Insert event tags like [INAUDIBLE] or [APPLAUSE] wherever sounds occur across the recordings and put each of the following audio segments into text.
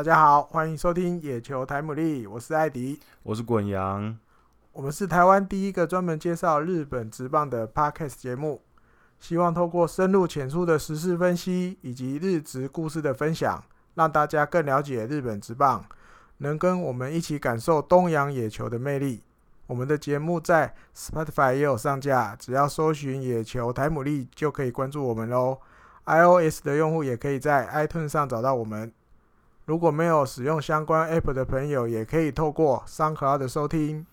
大家好，欢迎收听野球台姆利，我是艾迪，我是滚羊，我们是台湾第一个专门介绍日本职棒的 Podcast 节目，希望透过深入浅出的时事分析以及日职故事的分享，让大家更了解日本职棒，能跟我们一起感受东洋野球的魅力。我们的节目在 Spotify 也有上架，只要搜寻野球台姆利就可以关注我们喽。iOS 的用户也可以在 iTunes 上找到我们。如果没有使用相关 App 的朋友，也可以透过 SoundCloud 的收听。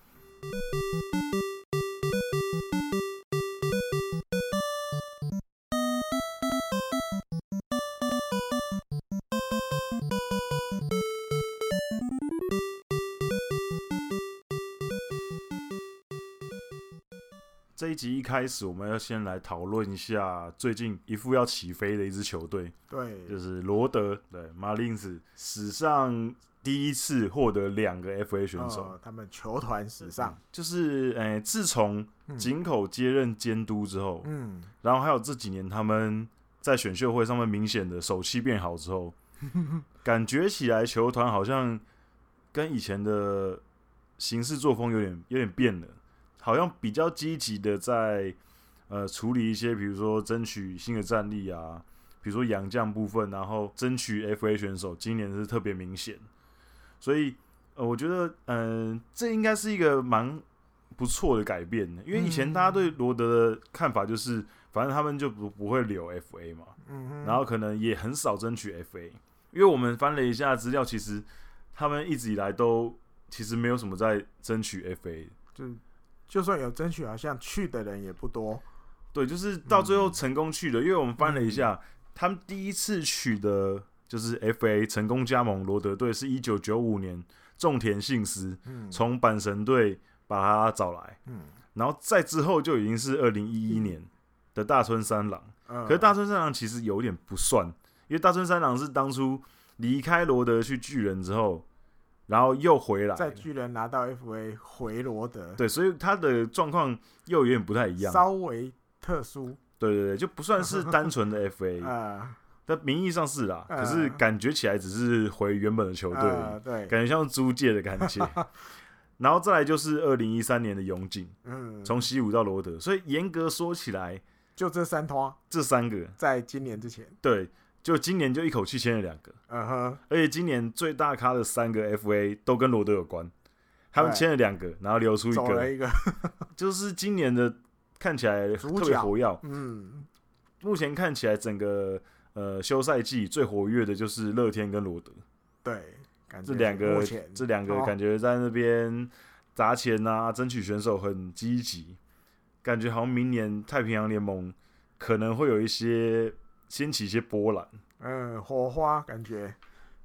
这一集一开始，我们要先来讨论一下最近一副要起飞的一支球队，对，就是罗德，对，马林子史上第一次获得两个 FA 选手，哦、他们球团史上，就是，诶、欸，自从井口接任监督之后，嗯，然后还有这几年他们在选秀会上面明显的手气变好之后，[LAUGHS] 感觉起来球团好像跟以前的行事作风有点有点变了。好像比较积极的在呃处理一些，比如说争取新的战力啊，比如说洋将部分，然后争取 FA 选手，今年是特别明显。所以呃，我觉得嗯、呃，这应该是一个蛮不错的改变的，因为以前大家对罗德的看法就是，反正他们就不不会留 FA 嘛，然后可能也很少争取 FA，因为我们翻了一下资料，其实他们一直以来都其实没有什么在争取 FA，就。就算有争取，好像去的人也不多。对，就是到最后成功去的，嗯、因为我们翻了一下，嗯、他们第一次取的就是 FA 成功加盟罗德队，是一九九五年种田信司从阪神队把他找来，嗯、然后再之后就已经是二零一一年的大村三郎。嗯、可是大村三郎其实有点不算，因为大村三郎是当初离开罗德去巨人之后。然后又回来，在巨人拿到 FA 回罗德，对，所以他的状况又有点不太一样，稍微特殊。对对对，就不算是单纯的 FA，[LAUGHS] 啊，但名义上是啦，呃、可是感觉起来只是回原本的球队，呃、对，感觉像租借的感觉。[LAUGHS] 然后再来就是二零一三年的永井，嗯，从西武到罗德，所以严格说起来，就这三拖，这三个。在今年之前，对。就今年就一口气签了两个，嗯哼，而且今年最大咖的三个 FA 都跟罗德有关，他们签了两个，然后留出一个，一个。[LAUGHS] [LAUGHS] 就是今年的看起来特别活跃，嗯，目前看起来整个呃休赛季最活跃的就是乐天跟罗德，对，这两个这两个感觉在那边砸钱啊，争取选手很积极，感觉好像明年太平洋联盟可能会有一些。掀起一些波澜，嗯，火花感觉，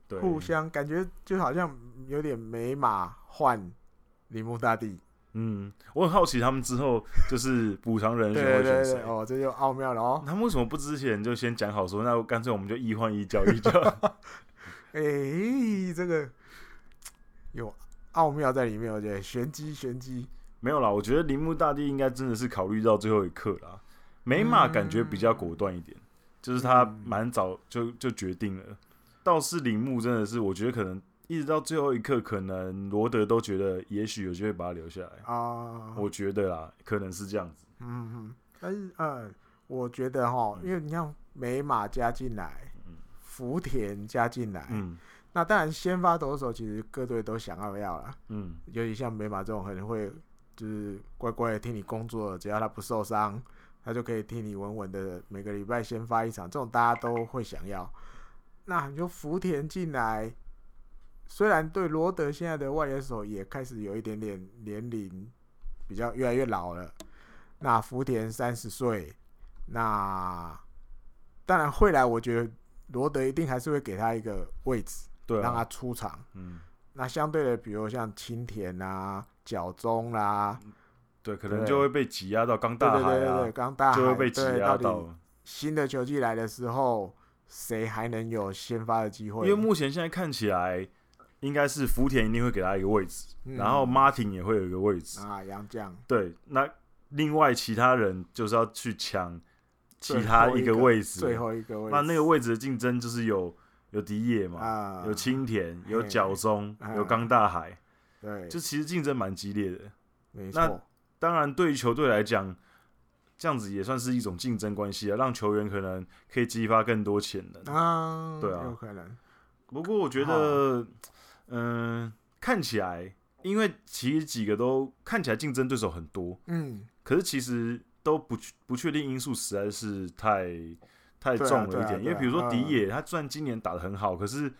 对，互相感觉就好像有点美马换铃木大地，嗯，我很好奇他们之后就是补偿人选会选谁？哦，这就奥妙了哦。他们为什么不之前就先讲好说，那干脆我们就一换一交易就？哎、欸，这个有奥妙在里面，我觉得玄机玄机。没有啦，我觉得铃木大地应该真的是考虑到最后一刻啦。美马感觉比较果断一点。嗯就是他蛮早就就决定了，倒是铃木真的是，我觉得可能一直到最后一刻，可能罗德都觉得也许有机会把他留下来。啊。我觉得啦，可能是这样子。嗯嗯，但是呃，我觉得哈，因为你像美马加进来，福田加进来，嗯，那当然先发投手其实各队都想要要了，嗯，尤其像美马这种可能会就是乖乖的替你工作，只要他不受伤。他就可以替你稳稳的每个礼拜先发一场，这种大家都会想要。那你就福田进来，虽然对罗德现在的外野手也开始有一点点年龄比较越来越老了。那福田三十岁，那当然会来，我觉得罗德一定还是会给他一个位置，对啊，让他出场。嗯，那相对的，比如像青田啊、角中啦、啊。对，可能就会被挤压到刚大海啊，就会被挤压到。新的球季来的时候，谁还能有先发的机会？因为目前现在看起来，应该是福田一定会给他一个位置，嗯、然后 Martin 也会有一个位置啊，杨将。对，那另外其他人就是要去抢其他一个位置，最后一个位置。那那个位置的竞争就是有有迪野嘛，啊、有青田，有角中，嘿有冈大海，对，就其实竞争蛮激烈的。没错。那当然，对于球队来讲，这样子也算是一种竞争关系啊，让球员可能可以激发更多潜能啊。对啊，有可能。不过我觉得，嗯、呃，看起来，因为其实几个都看起来竞争对手很多，嗯，可是其实都不不确定因素实在是太太重了一点。啊啊啊、因为比如说迪野，他虽然今年打的很好，可是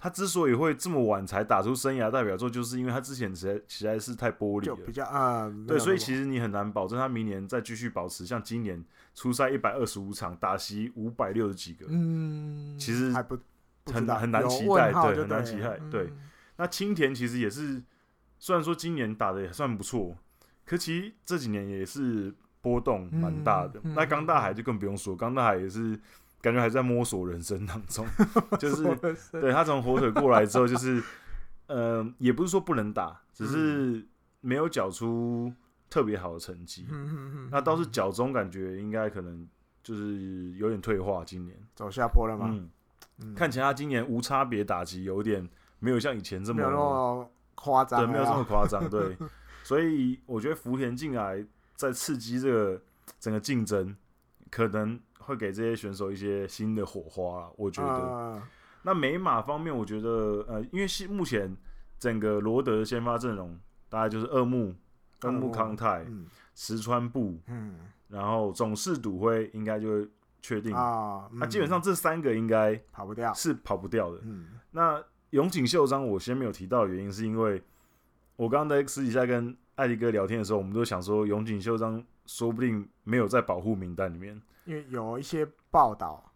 他之所以会这么晚才打出生涯代表作，就是因为他之前实在实在是太玻璃了，比较啊，对，所以其实你很难保证他明年再继续保持像今年出赛一百二十五场，打席五百六十几个，嗯，其实还不。很难很难期待，对，很难期待，嗯、对。那青田其实也是，虽然说今年打的也算不错，可其实这几年也是波动蛮大的。嗯嗯、那冈大海就更不用说，冈大海也是感觉还在摸索人生当中，[LAUGHS] 就是对他从火腿过来之后，就是 [LAUGHS] 呃，也不是说不能打，只是没有缴出特别好的成绩。嗯、那倒是脚中感觉应该可能就是有点退化，今年。走下坡了吗？嗯。看起来他今年无差别打击有点没有像以前这么夸张，对，没有这么夸张，[LAUGHS] 对，所以我觉得福田进来在刺激这个整个竞争，可能会给这些选手一些新的火花。我觉得，呃、那美马方面，我觉得呃，因为目前整个罗德的先发阵容大概就是二木、二木康泰、嗯、石川部，嗯，然后总是赌辉应该就会。确定啊，那、嗯啊、基本上这三个应该跑不掉，是跑不掉的。嗯，那永井秀章我先没有提到的原因，是因为我刚刚在私底下跟艾迪哥聊天的时候，我们都想说永井秀章说不定没有在保护名单里面，因为有一些报道，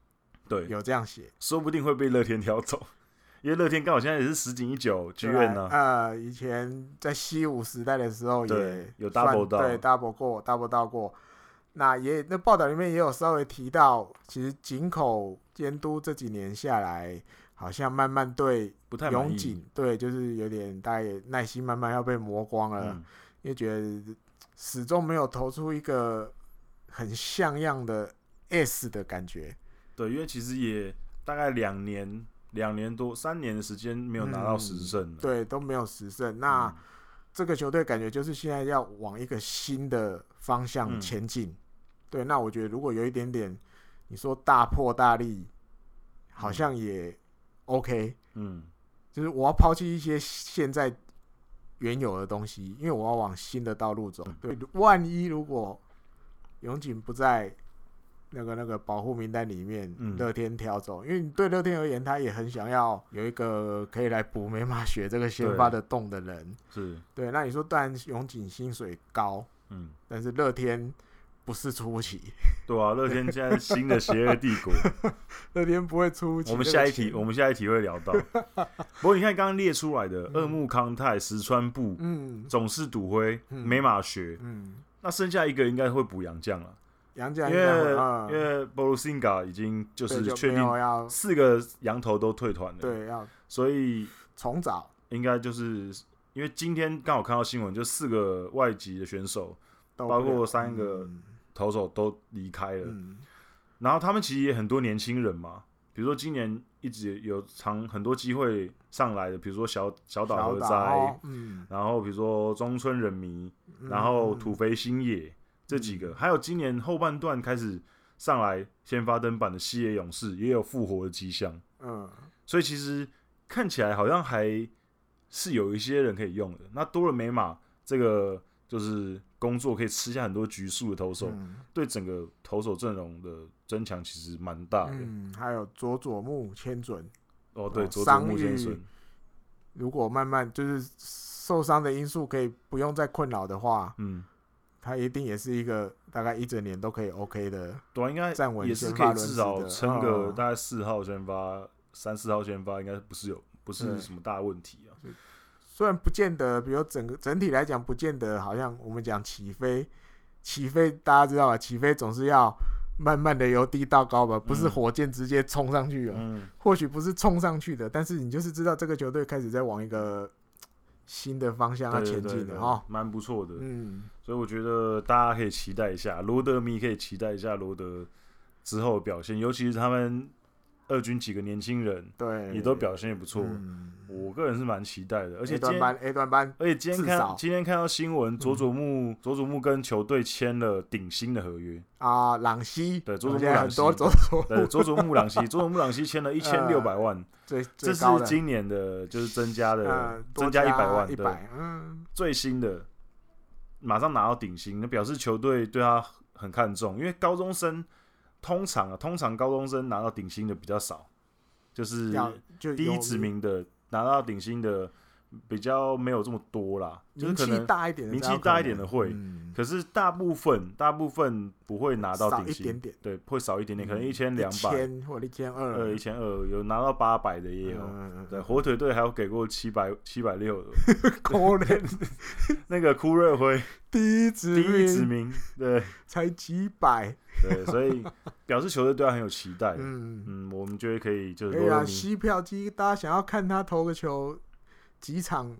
对，有这样写，说不定会被乐天挑走，[LAUGHS] 因为乐天刚好现在也是十井一久剧院呢。呃，以前在西武时代的时候也有 double 到，对 double 过 double 到过。那也那报道里面也有稍微提到，其实井口监督这几年下来，好像慢慢对永井对，就是有点大概耐心慢慢要被磨光了，嗯、因为觉得始终没有投出一个很像样的 S 的感觉。对，因为其实也大概两年、两年多、三年的时间没有拿到十胜、嗯，对，都没有十胜。那、嗯、这个球队感觉就是现在要往一个新的方向前进。嗯对，那我觉得如果有一点点，你说大破大立，好像也 OK。嗯，就是我要抛弃一些现在原有的东西，因为我要往新的道路走。对，万一如果永井不在那个那个保护名单里面，乐天挑走，因为对乐天而言，他也很想要有一个可以来补美马学这个先发的洞的人。是对，那你说，当然永井薪水高，嗯，但是乐天。不是出不起，[LAUGHS] 对啊，乐天现在新的邪恶帝国，[LAUGHS] 乐天不会出不起。我们下一题，我们下一题会聊到。[LAUGHS] 不过你看刚刚列出来的二木康泰、石川部、嗯，总是赌灰、美马学，嗯，那剩下一个应该会补杨将了。杨将，因为因为波鲁辛加已经就是确定四个羊头都退团了，对，要所以重找。应该就是因为今天刚好看到新闻，就四个外籍的选手，包括三个。投手都离开了，嗯、然后他们其实也很多年轻人嘛，比如说今年一直有长很多机会上来的，比如说小小岛和哉，哦嗯、然后比如说中村忍迷，嗯、然后土肥新野、嗯、这几个，还有今年后半段开始上来先发登板的西野勇士也有复活的迹象，嗯，所以其实看起来好像还是有一些人可以用的。那多了美马这个就是。工作可以吃下很多局数的投手，嗯、对整个投手阵容的增强其实蛮大的。嗯，还有佐佐木千准，哦，对，佐佐木千准，如果慢慢就是受伤的因素可以不用再困扰的话，嗯，他一定也是一个大概一整年都可以 OK 的。对，应该站稳也是可以至少撑个大概四号先发，三四号先发，应该不是有不是什么大问题啊。虽然不见得，比如整个整体来讲，不见得好像我们讲起飞，起飞大家知道吧？起飞总是要慢慢的由低到高吧，不是火箭直接冲上去了。嗯，或许不是冲上去的，但是你就是知道这个球队开始在往一个新的方向要前进的哈，蛮不错的。嗯，所以我觉得大家可以期待一下罗德迷，可以期待一下罗德之后的表现，尤其是他们二军几个年轻人，对，也都表现也不错。嗯、我个人是蛮期待的，而且 A 段班，A 段班，而且今天看今天看到新闻，佐佐木佐佐木跟球队签了顶薪的合约啊，朗西对佐佐木朗希，对佐佐木朗西，佐佐木朗西签了 [LAUGHS] 一千六百万，最这是今年的就是增加的增加一百万，一百，嗯，最新的马上拿到顶薪，那表示球队对他很看重，因为高中生。通常啊，通常高中生拿到顶薪的比较少，就是第一指名的拿到顶薪的比较没有这么多啦。就是可能名气大一点的，名气大一点的会，可是大部分大部分不会拿到顶薪，对，会少一点点，可能一千两百。或者一千二，呃，一千二有拿到八百的也有。对，火腿队还有给过七百七百六的，[LAUGHS] 可怜 [LAUGHS] 那个枯热辉第一指第一指名，对，才几百。对，所以表示球队对他很有期待。嗯嗯，我们觉得可以，就是对啊，吸票机，大家想要看他投个球，几场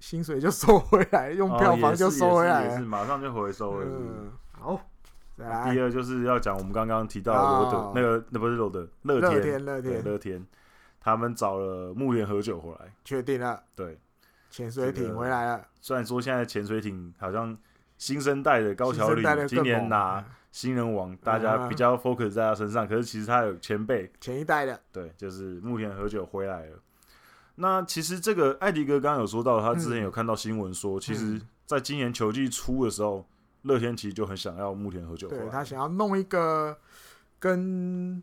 薪水就收回来，用票房就收回来，也是马上就回收了。嗯，好。第二就是要讲我们刚刚提到的罗德，那个那不是罗德，乐天，乐天，乐天，他们找了木田和久回来，确定了。对，潜水艇回来了。虽然说现在潜水艇好像新生代的高桥礼今年拿。新人王，大家比较 focus 在他身上，可是其实他有前辈，前一代的，对，就是木田和久回来了。那其实这个艾迪哥刚刚有说到，他之前有看到新闻说，其实在今年球季初的时候，乐天其实就很想要木田和久回来，对，他想要弄一个跟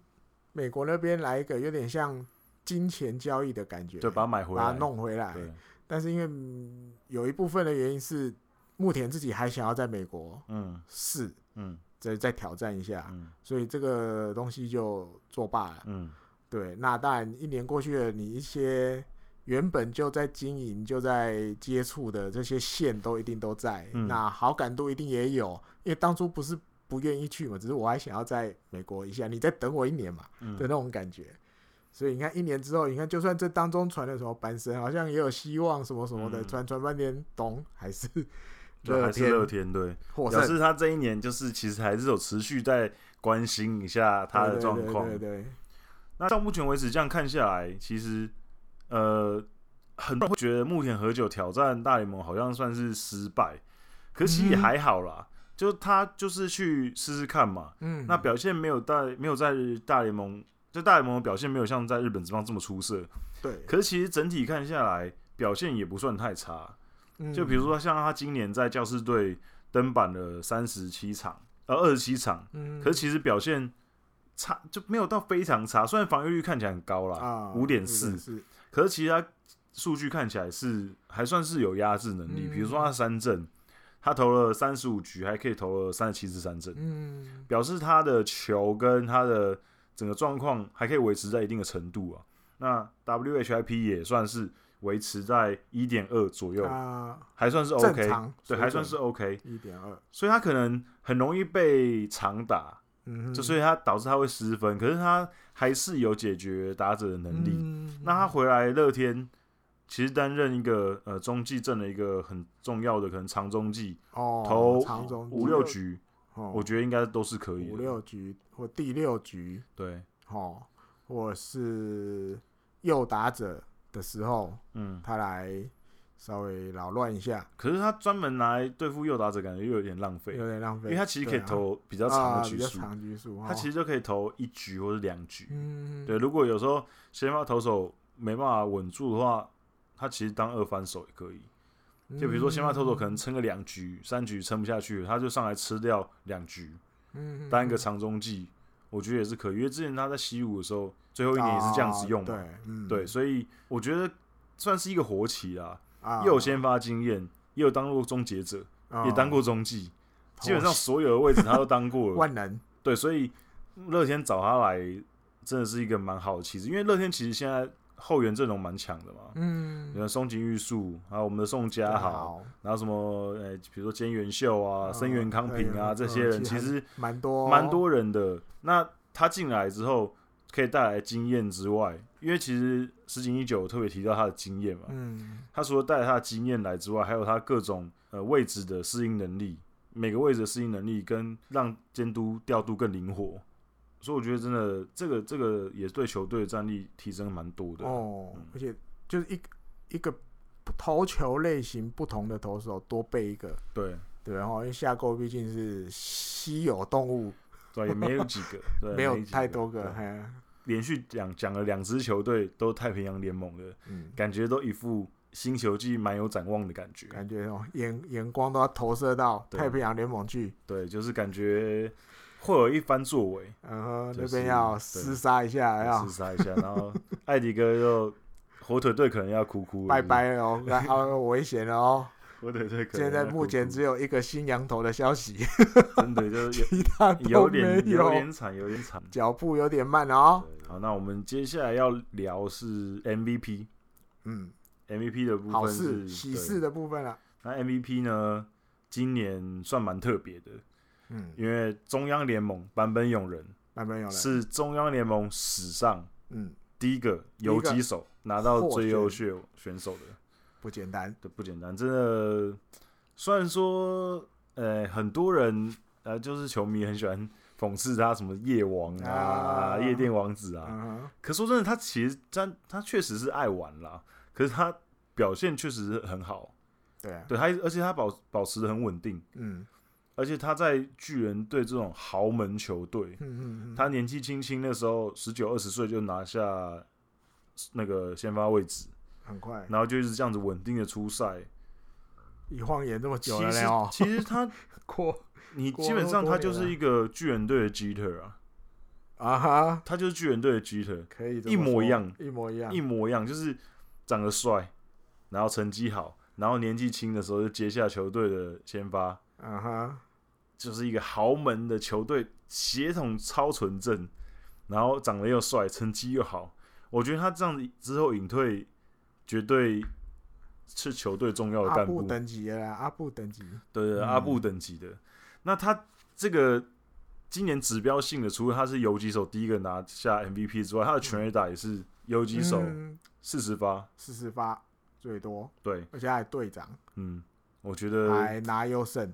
美国那边来一个有点像金钱交易的感觉，对，把他买回来，把他弄回来。但是因为有一部分的原因是木田自己还想要在美国，嗯，是，嗯。再再挑战一下，嗯、所以这个东西就作罢了。嗯，对。那当然，一年过去了，你一些原本就在经营、就在接触的这些线都一定都在，嗯、那好感度一定也有。因为当初不是不愿意去嘛，只是我还想要在美国一下，你再等我一年嘛的那种感觉。嗯、所以你看，一年之后，你看，就算这当中传的什么阪神，好像也有希望，什么什么的，传传半天，懂还是？对，还是乐天对，表示他这一年就是其实还是有持续在关心一下他的状况。对，对，对，对，那到目前为止这样看下来，其实呃，很多人会觉得木田和久挑战大联盟好像算是失败，可是其实也还好啦，嗯、就他就是去试试看嘛。嗯，那表现没有在没有在大联盟，就大联盟的表现没有像在日本职棒这么出色。对，可是其实整体看下来，表现也不算太差。就比如说，像他今年在教士队登板了三十七场，呃，二十七场，可是其实表现差就没有到非常差。虽然防御率看起来很高啦，五点四，可是其他数据看起来是还算是有压制能力。比如说他三振，他投了三十五局，还可以投了三十七次三振，表示他的球跟他的整个状况还可以维持在一定的程度啊。那 WHIP 也算是。维持在一点二左右，还算是 OK，对，还算是 OK，一点二，所以他可能很容易被长打，就所以他导致他会失分，可是他还是有解决打者的能力。那他回来乐天，其实担任一个呃中继阵的一个很重要的可能长中继，投五六局，我觉得应该都是可以的，五六局或第六局，对，哦，或是右打者。的时候，嗯，他来稍微扰乱一下。可是他专门来对付右打者，感觉又有点浪费，有点浪费。因为他其实可以投比较长的局数，长局数，他其实就可以投一局或者两局。嗯，对。如果有时候先发投手没办法稳住的话，他其实当二番手也可以。就比如说先发投手可能撑个两局、三局撑不下去，他就上来吃掉两局，嗯，当一个长中继，我觉得也是可以。因为之前他在西武的时候。最后一年也是这样子用嘛，对，嗯、对，所以我觉得算是一个活棋啦，啊、又有先发经验，又有当过终结者，啊、也当过中继，啊、基本上所有的位置他都当过了，[LAUGHS] 万能。对，所以乐天找他来真的是一个蛮好的棋子，因为乐天其实现在后援阵容蛮强的嘛，嗯，你看松井裕树，还有我们的宋佳豪，然后什么呃，比如说菅原秀啊、森原康平啊这些人，其实蛮多。蛮多人的。那他进来之后。可以带来经验之外，因为其实石井一九特别提到他的经验嘛，嗯，他除了带他的经验来之外，还有他各种呃位置的适应能力，每个位置的适应能力跟让监督调度更灵活，所以我觉得真的这个这个也对球队的战力提升蛮多的哦，嗯、而且就是一一个投球类型不同的投手多备一个，对。对，然后因为下钩毕竟是稀有动物，对，也没有几个，对 [LAUGHS] 没有太多个，连续讲讲了两支球队都太平洋联盟的，嗯，感觉都一副新球季蛮有展望的感觉，感觉哦眼眼光都要投射到太平洋联盟去，对，就是感觉。会有一番作为，然后那边要厮杀一下，要厮杀一下，然后艾迪哥又火腿队可能要哭哭，拜拜哦，[LAUGHS] 然后危险了哦，火腿队现在目前只有一个新羊头的消息，真的就是 [LAUGHS] 其他有点有。点惨，有点惨，脚步有点慢哦。好，那我们接下来要聊是 MVP，嗯，MVP 的部分是喜事的部分了。那 MVP 呢，今年算蛮特别的。嗯，因为中央联盟版本勇人，版本勇人。是中央联盟史上嗯。第一个游击手拿到最优秀选手的，不简单，对，不简单，真的。虽然说，呃，很多人呃，就是球迷很喜欢讽刺他什么夜王啊、啊。夜店王子啊，啊可说真的，他其实他他确实是爱玩啦，可是他表现确实是很好，对啊，对他，而且他保保持得很稳定，嗯。而且他在巨人队这种豪门球队，他年纪轻轻那时候十九二十岁就拿下那个先发位置，很快，然后就是这样子稳定的出赛，一晃眼这么久了哦。其实他 [LAUGHS] 过，你基本上他就是一个巨人队的 Jeter 啊，啊哈，他就是巨人队的 Jeter，可以一模一样，一模一样，一模一样，就是长得帅，然后成绩好，然后年纪轻的时候就接下球队的先发，啊哈。就是一个豪门的球队，血统超纯正，然后长得又帅，成绩又好。我觉得他这样子之后隐退，绝对是球队重要的干部。阿布等级的啦，阿布等级。对对，阿布等级的。那他这个今年指标性的，除了他是游击手第一个拿下 MVP 之外，他的全垒打也是游击手四十发，四十发最多。对，而且还队长。嗯，我觉得还拿优胜。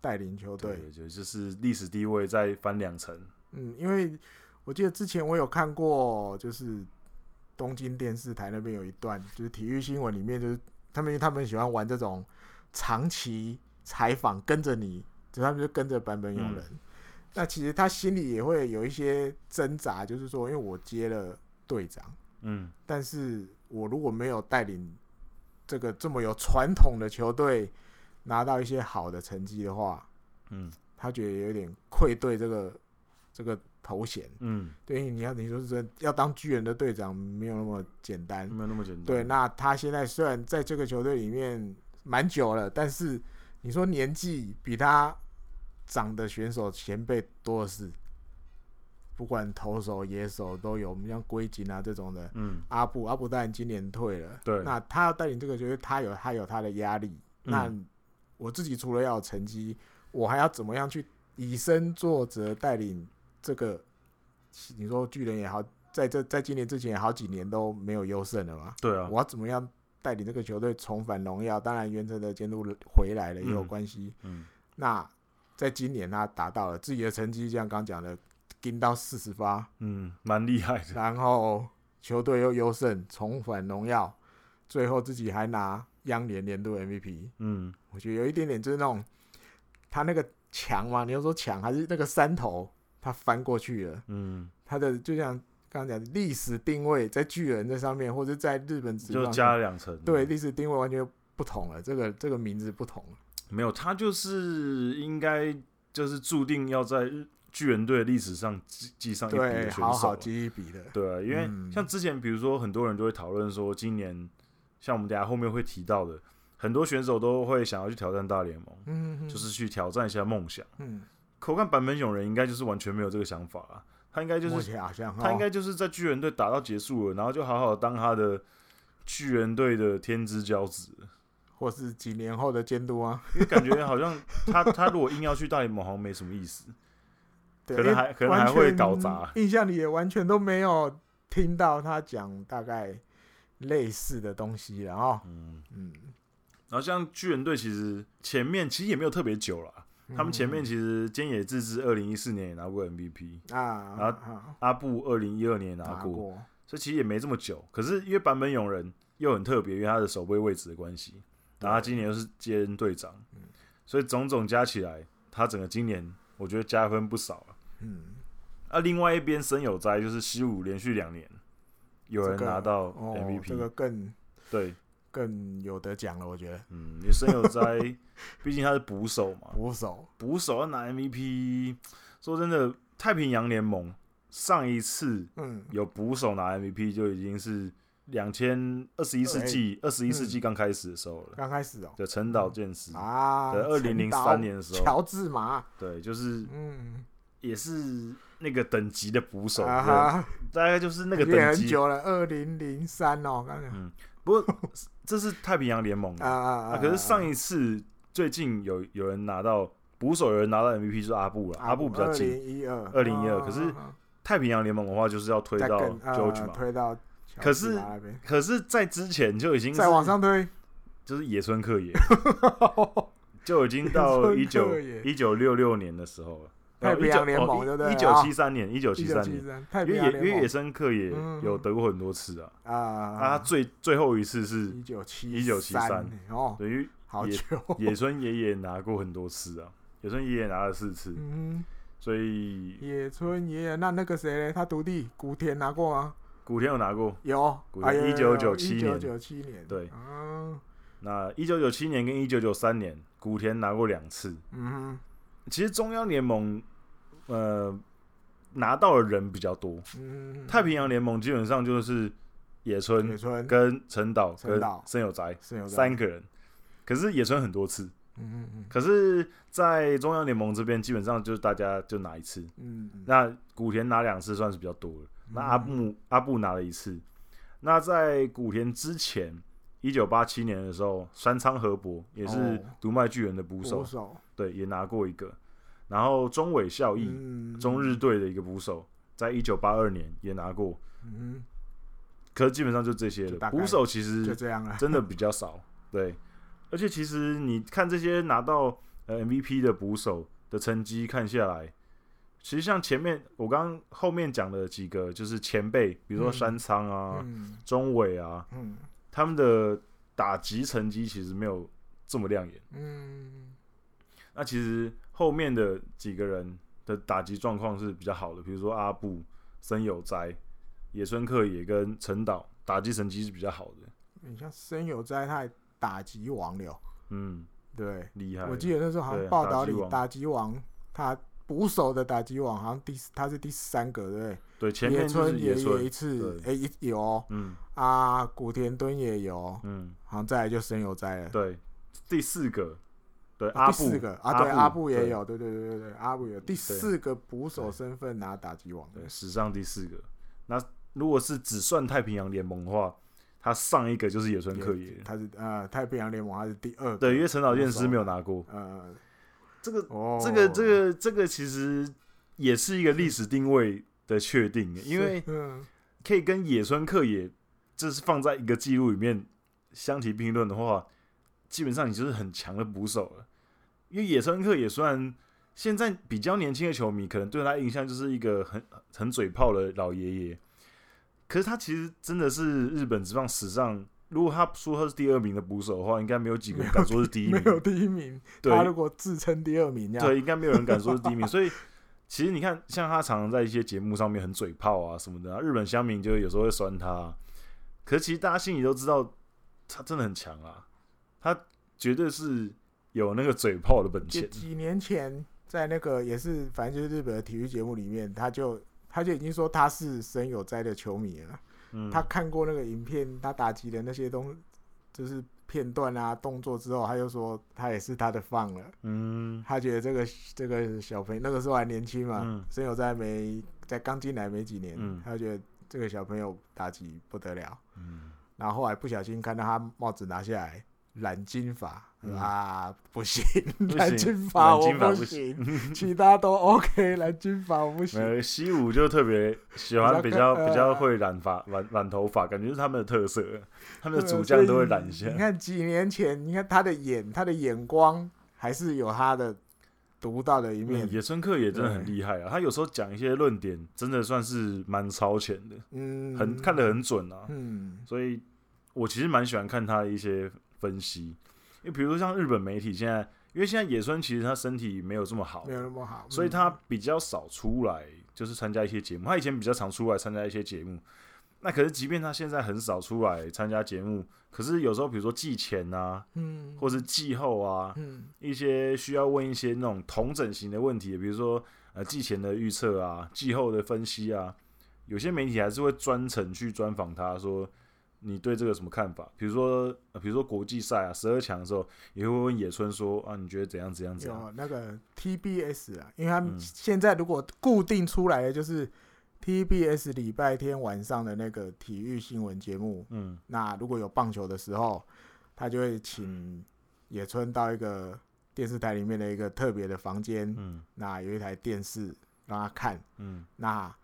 带领球队，就就是历史地位再翻两层。嗯，因为我记得之前我有看过，就是东京电视台那边有一段，就是体育新闻里面，就是他们他们喜欢玩这种长期采访，跟着你，就他们就跟着版本有人。嗯、那其实他心里也会有一些挣扎，就是说，因为我接了队长，嗯，但是我如果没有带领这个这么有传统的球队。拿到一些好的成绩的话，嗯，他觉得有点愧对这个这个头衔，嗯，对，你要你说是要当巨人的队长，没有那么简单，没有那么简单。对，那他现在虽然在这个球队里面蛮久了，但是你说年纪比他长的选手前辈多的是，不管投手、野手都有，我们像龟井啊这种的，嗯，阿布阿布当然今年退了，对，那他要带领这个球队，他有他有他的压力，嗯、那。我自己除了要有成绩，我还要怎么样去以身作则，带领这个？你说巨人也好，在这在今年之前也好几年都没有优胜了嘛？对啊，我要怎么样带领这个球队重返荣耀？当然，原则的监督回来了也有关系。嗯，嗯，那在今年他达到了自己的成绩，像刚讲的，盯到四十发，嗯，蛮厉害的。然后球队又优胜，重返荣耀，最后自己还拿。央联年度 MVP，嗯，我觉得有一点点就是那种他那个墙嘛，你要说墙还是那个山头，他翻过去了，嗯，他的就像刚刚讲的历史定位在巨人这上面，或者在日本就加了两层，对，历史定位完全不同了，这个这个名字不同了，没有，他就是应该就是注定要在巨人队历史上记记上一笔的选手，好好记一笔的，对啊，因为像之前比如说很多人都会讨论说今年。像我们等下后面会提到的，很多选手都会想要去挑战大联盟，嗯哼，就是去挑战一下梦想。嗯，可我看坂本勇人应该就是完全没有这个想法啊，他应该就是他应该就是在巨人队打到结束了，然后就好好当他的巨人队的天之骄子，或是几年后的监督啊，因为感觉好像他他如果硬要去大联盟，好像没什么意思，[LAUGHS] 对可能还可能还会搞砸。印象里也完全都没有听到他讲大概。类似的东西，然后，嗯。嗯，然后像巨人队其实前面其实也没有特别久了，他们前面其实菅野智之二零一四年也拿过 MVP 啊，然后阿布二零一二年也拿过，所以其实也没这么久。可是因为坂本勇人又很特别，因为他的守备位置的关系，然后他今年又是接任队长，所以种种加起来，他整个今年我觉得加分不少了。嗯，啊，另外一边森有哉就是西武连续两年有人拿到 MVP，这个、哦、这个更对。更有得讲了，我觉得。嗯，也深有哉，毕竟他是捕手嘛。捕手，捕手要拿 MVP，说真的，太平洋联盟上一次嗯有捕手拿 MVP 就已经是两千二十一世纪二十一世纪刚开始的时候了。刚开始哦。对，陈岛健司啊，对，二零零三年的时候。乔治马。对，就是嗯，也是那个等级的捕手，大概就是那个等级。很久了，二零零三哦，刚刚。嗯。不过 [LAUGHS] 这是太平洋联盟啊，啊，可是上一次最近有有人拿到捕手，有人拿到 MVP 就是阿布了，阿布比较近，二零一二，二零一二。可是太平洋联盟的话，就是要推到 George 嘛，推到。可是可是，在之前就已经在往上推，就是野村克也，[LAUGHS] 就已经到一九一九六六年的时候了。太平洋联盟对不对？一九七三年，一九七三年，因为野因为野生客也有得过很多次啊。啊，他最最后一次是一九七一九七三，哦，等于野野村爷爷拿过很多次啊。[LAUGHS] 野村爷爷拿了四次，嗯，所以野村爷爷那那个谁呢？他徒弟古田拿过吗？古田有拿过，有，古田一九九七年，一九九七年，对，嗯那一九九七年跟一九九三年，古田拿过两次，嗯。其实中央联盟，呃，拿到的人比较多。嗯，太平洋联盟基本上就是野村、跟陈岛、跟森友哉三个人。可是野村很多次。嗯嗯，可是，在中央联盟这边，基本上就是大家就拿一次。嗯，那古田拿两次算是比较多了。那阿布阿布拿了一次。那在古田之前，一九八七年的时候，山仓和博也是读卖巨人的捕手。对，也拿过一个，然后中尾孝义，嗯、中日队的一个捕手，在一九八二年也拿过，嗯，可是基本上就这些了。捕手其实就这样了，真的比较少。对，而且其实你看这些拿到呃 MVP 的捕手的成绩看下来，其实像前面我刚刚后面讲的几个就是前辈，比如说山仓啊、嗯、中尾啊，嗯、他们的打击成绩其实没有这么亮眼。嗯。那其实后面的几个人的打击状况是比较好的，比如说阿布、森友哉、野村克也跟陈岛，打击成绩是比较好的。你像森友哉，他还打击王了，嗯，对，厉害。我记得那时候好像报道里，打击王他捕手的打击王好像第他是第三个，对不对？对，前面村也有一次，哎，有，嗯，啊，古田敦也有，嗯，好像再来就森友哉了，对，第四个。对，第四个啊，对，阿布也有，对对对对对，阿布有第四个捕手身份拿打击王，对，史上第四个。那如果是只算太平洋联盟的话，他上一个就是野村克也，他是呃太平洋联盟他是第二个，对，因为陈岛健司没有拿过。呃，这个这个这个这个其实也是一个历史定位的确定，因为可以跟野村克也，这是放在一个记录里面相提并论的话。基本上你就是很强的捕手了，因为野村克也算现在比较年轻的球迷可能对他印象就是一个很很嘴炮的老爷爷，可是他其实真的是日本职棒史上，如果他说他是第二名的捕手的话，应该没有几个人敢说是第一名。没有第一名，对，他如果自称第二名，对，应该没有人敢说是第一名。所以其实你看，像他常常在一些节目上面很嘴炮啊什么的，日本乡民就有时候会酸他，可是其实大家心里都知道，他真的很强啊。他绝对是有那个嘴炮的本钱。几年前在那个也是，反正就是日本的体育节目里面，他就他就已经说他是森友哉的球迷了。嗯，他看过那个影片，他打击的那些东就是片段啊动作之后，他就说他也是他的 fan 了。嗯，他觉得这个这个小朋友那个时候还年轻嘛，森友哉没在刚进来没几年，嗯，他就觉得这个小朋友打击不得了。嗯，然后后来不小心看到他帽子拿下来。染金发啊，不行，染金发 [LAUGHS] 我不行，其他都 OK，染金发我不行。西武就特别喜欢比较比较会染发染染头发，感觉是他们的特色，他们的主将都会染一下。你看几年前，你看他的眼，他的眼光还是有他的独到的一面。嗯、野村克也真的很厉害啊，他有时候讲一些论点，真的算是蛮超前的，嗯，很看得很准啊，嗯，所以我其实蛮喜欢看他的一些分析，因为比如说像日本媒体现在，因为现在野村其实他身体没有这么好，没有那么好，所以他比较少出来，就是参加一些节目。他以前比较常出来参加一些节目。那可是，即便他现在很少出来参加节目，可是有时候，比如说季前啊，嗯，或是季后啊，嗯，一些需要问一些那种同整型的问题，比如说呃季前的预测啊，季后的分析啊，有些媒体还是会专程去专访他，说你对这个什么看法？比如说，呃、比如说国际赛啊，十二强的时候，也会问野村说啊，你觉得怎样怎样怎样？有那个 TBS 啊，因为他们现在如果固定出来的就是。TBS 礼拜天晚上的那个体育新闻节目，嗯，那如果有棒球的时候，他就会请野村到一个电视台里面的一个特别的房间，嗯，那有一台电视让他看，嗯，那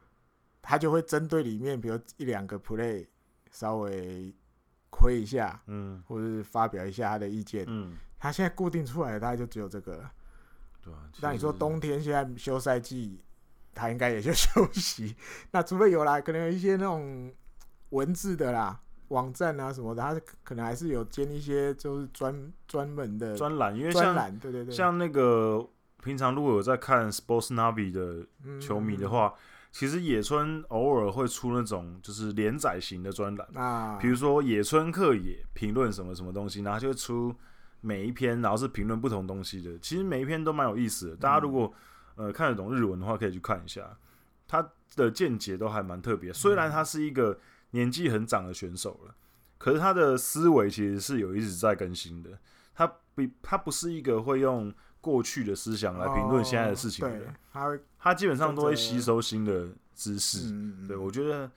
他就会针对里面，比如一两个 play 稍微亏一下，嗯，或者是发表一下他的意见，嗯，他现在固定出来的大概就只有这个，对啊，那你说冬天现在休赛季。他应该也就休息，[LAUGHS] 那除非有啦，可能有一些那种文字的啦，网站啊什么的，他可能还是有兼一些就是专专门的专栏，因为像对对对，像那个平常如果有在看 Sports Navi 的球迷的话，嗯、其实野村偶尔会出那种就是连载型的专栏啊，比如说野村克也评论什么什么东西，然后就会出每一篇，然后是评论不同东西的，其实每一篇都蛮有意思的，大家如果。呃，看得懂日文的话，可以去看一下，他的见解都还蛮特别。虽然他是一个年纪很长的选手了，可是他的思维其实是有一直在更新的。他比他不是一个会用过去的思想来评论现在的事情的人。他他基本上都会吸收新的知识。对，我觉得，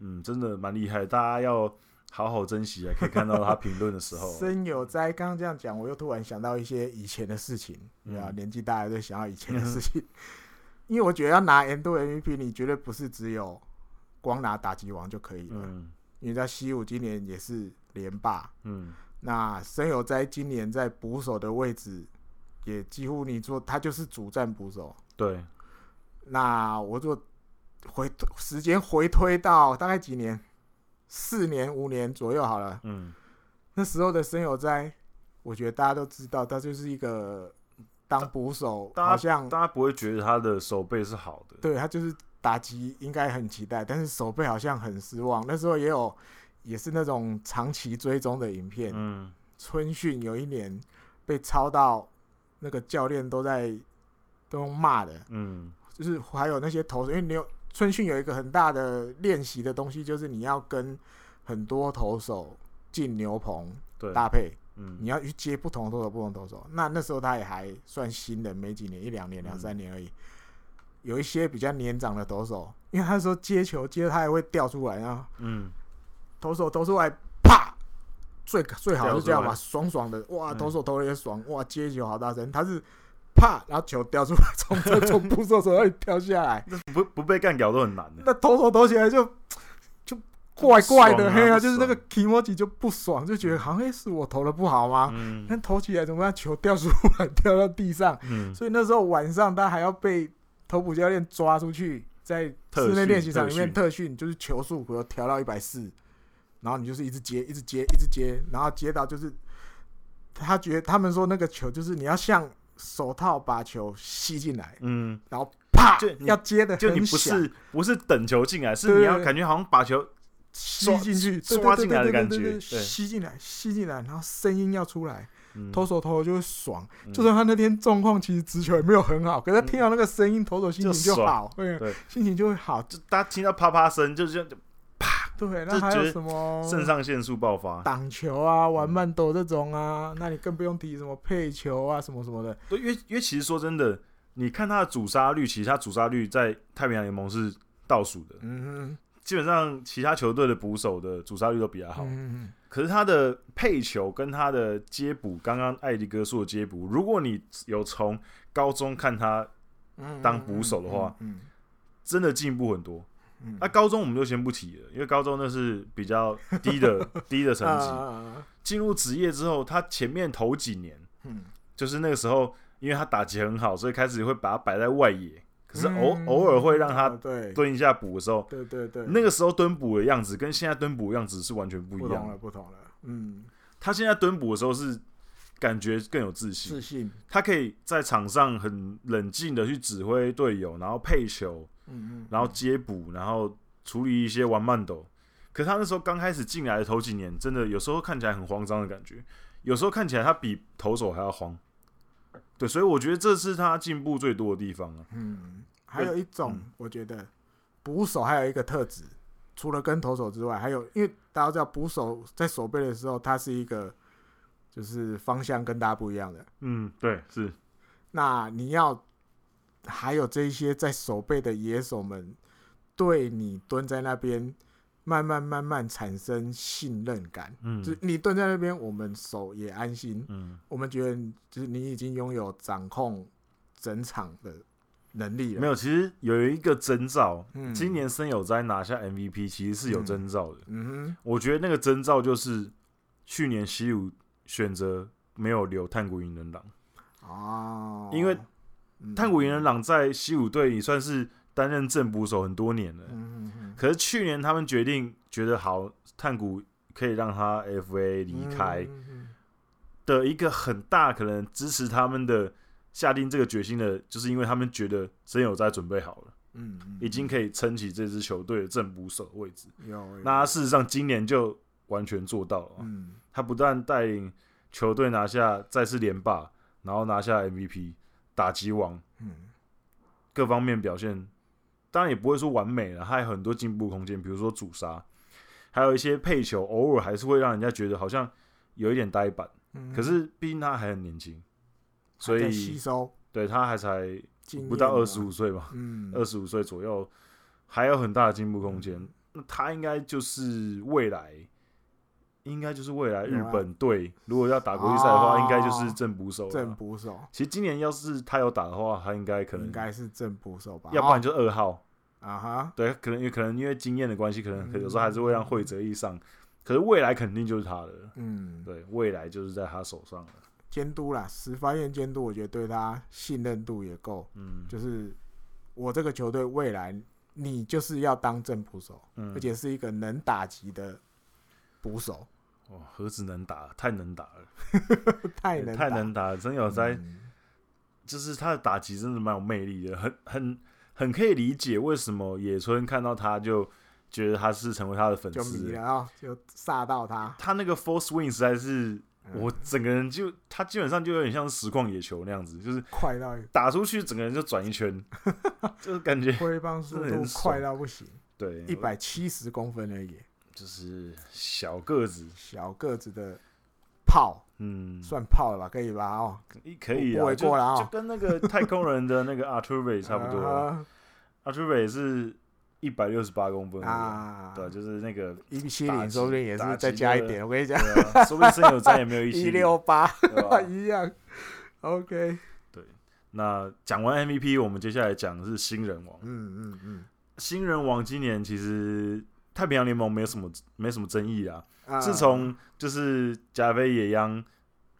嗯，真的蛮厉害。大家要。好好珍惜啊！可以看到他评论的时候。[LAUGHS] 森有哉刚刚这样讲，我又突然想到一些以前的事情。对啊，年纪大了就想到以前的事情。[LAUGHS] 因为我觉得要拿年度 MVP，你绝对不是只有光拿打击王就可以了。嗯。因为在西武今年也是连霸。嗯。那森友哉今年在捕手的位置，也几乎你说他就是主战捕手。对。那我做回时间回推到大概几年？四年五年左右好了，嗯，那时候的森友哉，我觉得大家都知道，他就是一个当捕手，好像大家不会觉得他的手背是好的，对，他就是打击应该很期待，但是手背好像很失望。那时候也有也是那种长期追踪的影片，嗯，春训有一年被抄到那个教练都在都骂的，嗯，就是还有那些投手，因为你有。春训有一个很大的练习的东西，就是你要跟很多投手进牛棚搭配，嗯，你要去接不同的投手，不同投手。那那时候他也还算新人，没几年，一两年、两三年而已。有一些比较年长的投手，因为他说接球接他还会掉出来啊，嗯，投手投出来，啪，最最好是这样吧，爽爽的，哇，投手投的也爽，哇，接球好大声，他是。啪！然后球掉出来，[LAUGHS] 从从捕手手那里跳下来，不不被干掉都很难的。那投手投起来就就怪怪的，嘿啊，就是那个気持ち就不爽，就觉得好像是我投的不好吗？嗯，但投起来怎么样？球掉出来，[LAUGHS] 掉到地上。嗯，所以那时候晚上他还要被投捕教练抓出去，在室内练习场里面特训，就是球速比如调到一百四，然后你就是一直接，一直接，一直接，然后接到就是他觉得他们说那个球就是你要像。手套把球吸进来，嗯，然后啪，就要接的，就你不是不是等球进来，是你要感觉好像把球吸进去，刷进来的感觉，吸进来，吸进来，然后声音要出来，投手投就会爽。就算他那天状况其实直球也没有很好，可是他听到那个声音，投手心情就好，对，心情就会好。就大家听到啪啪声，就是就。对，那还有什么肾上腺素爆发、挡球啊、玩慢抖这种啊？那你更不用提什么配球啊、什么什么的。对，因为因为其实说真的，你看他的主杀率，其实他主杀率在太平洋联盟是倒数的。嗯哼，基本上其他球队的捕手的主杀率都比较好。嗯哼，可是他的配球跟他的接捕，刚刚艾迪哥说的接捕，如果你有从高中看他当捕手的话，真的进步很多。那、高中我们就先不提了，因为高中那是比较低的 [LAUGHS] 低的成绩。进入职业之后，他前面头几年，嗯，就是那个时候因为他打击很好，所以开始会把他摆在外野。可是偶、嗯、偶尔会让他蹲一下补的时候，对对对，那个时候蹲补的样子跟现在蹲补的样子是完全不一样的，不同了，不同了。嗯，他现在蹲补的时候是感觉更有自信，自信，他可以在场上很冷静的去指挥队友，然后配球，嗯嗯，然后接补，然后处理一些玩慢斗。可是他那时候刚开始进来的头几年，真的有时候看起来很慌张的感觉，有时候看起来他比投手还要慌。对，所以我觉得这是他进步最多的地方啊。嗯，还有一种，我觉得捕手还有一个特质，除了跟投手之外，还有因为大家知道捕手在守备的时候，他是一个就是方向跟大家不一样的。嗯，对，是。那你要还有这一些在守备的野手们，对你蹲在那边。慢慢慢慢产生信任感，嗯，就你蹲在那边，我们守也安心，嗯，我们觉得就是你已经拥有掌控整场的能力了。没有，其实有一个征兆，嗯，今年森友哉拿下 MVP 其实是有征兆的，嗯哼，我觉得那个征兆就是去年西武选择没有留炭谷银仁朗，哦，因为炭谷银仁朗在西武队也算是。担任正捕手很多年了，可是去年他们决定觉得好，炭谷可以让他 FA 离开的一个很大可能支持他们的下定这个决心的，就是因为他们觉得真有在准备好了，嗯，已经可以撑起这支球队的正捕手位置。那他事实上今年就完全做到了，嗯。他不但带领球队拿下再次连霸，然后拿下 MVP 打击王，嗯。各方面表现。当然也不会说完美了，他还有很多进步空间，比如说主杀，还有一些配球，偶尔还是会让人家觉得好像有一点呆板。嗯、可是毕竟他还很年轻，所以吸收，对他还才不到二十五岁吧，二十五岁左右，还有很大的进步空间。嗯、那他应该就是未来，应该就是未来日本队、啊、如果要打国际赛的话，应该就是正捕手。正捕手，其实今年要是他有打的话，他应该可能应该是正捕手吧，要不然就二号啊哈。对，可能也可能因为经验的关系，可能有时候还是会让会泽一上。可是未来肯定就是他的，嗯，对，未来就是在他手上了。监督啦，十发院监督，我觉得对他信任度也够，嗯，就是我这个球队未来你就是要当正捕手，而且是一个能打击的捕手。哇，何止能打，太能打了，[LAUGHS] 太能打。太能打了！曾有哉，嗯、就是他的打击真的蛮有魅力的，很很很可以理解为什么野村看到他就觉得他是成为他的粉丝，了啊就杀到他。他那个 full swing 实在是，我整个人就他基本上就有点像实况野球那样子，就是快到打出去，整个人就转一圈，[LAUGHS] 就是感觉挥棒速度快到不行，对，一百七十公分而已。就是小个子，小个子的炮，嗯，算炮了吧，可以吧？哦，可以啊，就就跟那个太空人的那个阿图贝 [LAUGHS] 差不多。阿图贝是一百六十八公分啊，对，就是那个一七零，说不定也是再加一点。我跟你讲，说不定森友再也没有一七一六八 [LAUGHS] 一样。OK，对，那讲完 MVP，我们接下来讲的是新人王。嗯嗯嗯，新人王今年其实。太平洋联盟没有什么没什么争议啊。Uh, 自从就是加菲野央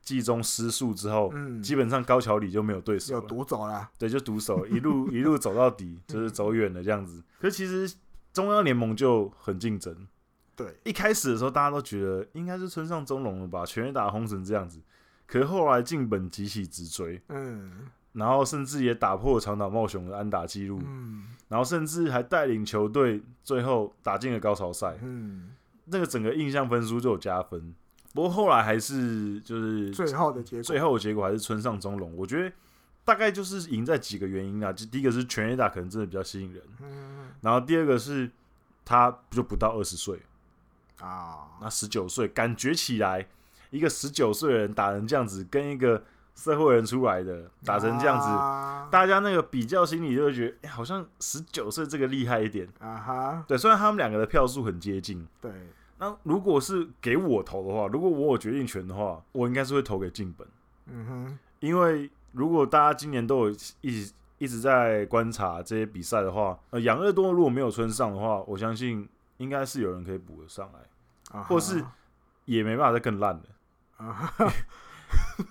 季中失速之后，嗯、基本上高桥里就没有对手了，有独走了。对，就独走，一路一路走到底，就是走远了这样子。嗯、可是其实中央联盟就很竞争。对，一开始的时候大家都觉得应该是村上中龙了吧，全垒打轰成这样子。可是后来近本急起直追，嗯。然后甚至也打破长岛茂雄的安打纪录，嗯、然后甚至还带领球队最后打进了高潮赛，嗯，那个整个印象分数就有加分。不过后来还是就是最后的结果，最后的结果还是村上宗隆。我觉得大概就是赢在几个原因啊，就第一个是全垒打可能真的比较吸引人，嗯、然后第二个是他就不到二十岁啊，那十九岁感觉起来一个十九岁的人打成这样子，跟一个。社会人出来的打成这样子，啊、大家那个比较心理就会觉得，哎、欸，好像十九岁这个厉害一点啊哈。对，虽然他们两个的票数很接近，对。那如果是给我投的话，如果我有决定权的话，我应该是会投给进本。嗯哼。因为如果大家今年都有一直一直在观察这些比赛的话，呃，养乐多如果没有村上的话，我相信应该是有人可以补得上来，啊、或是也没办法再更烂了。啊哈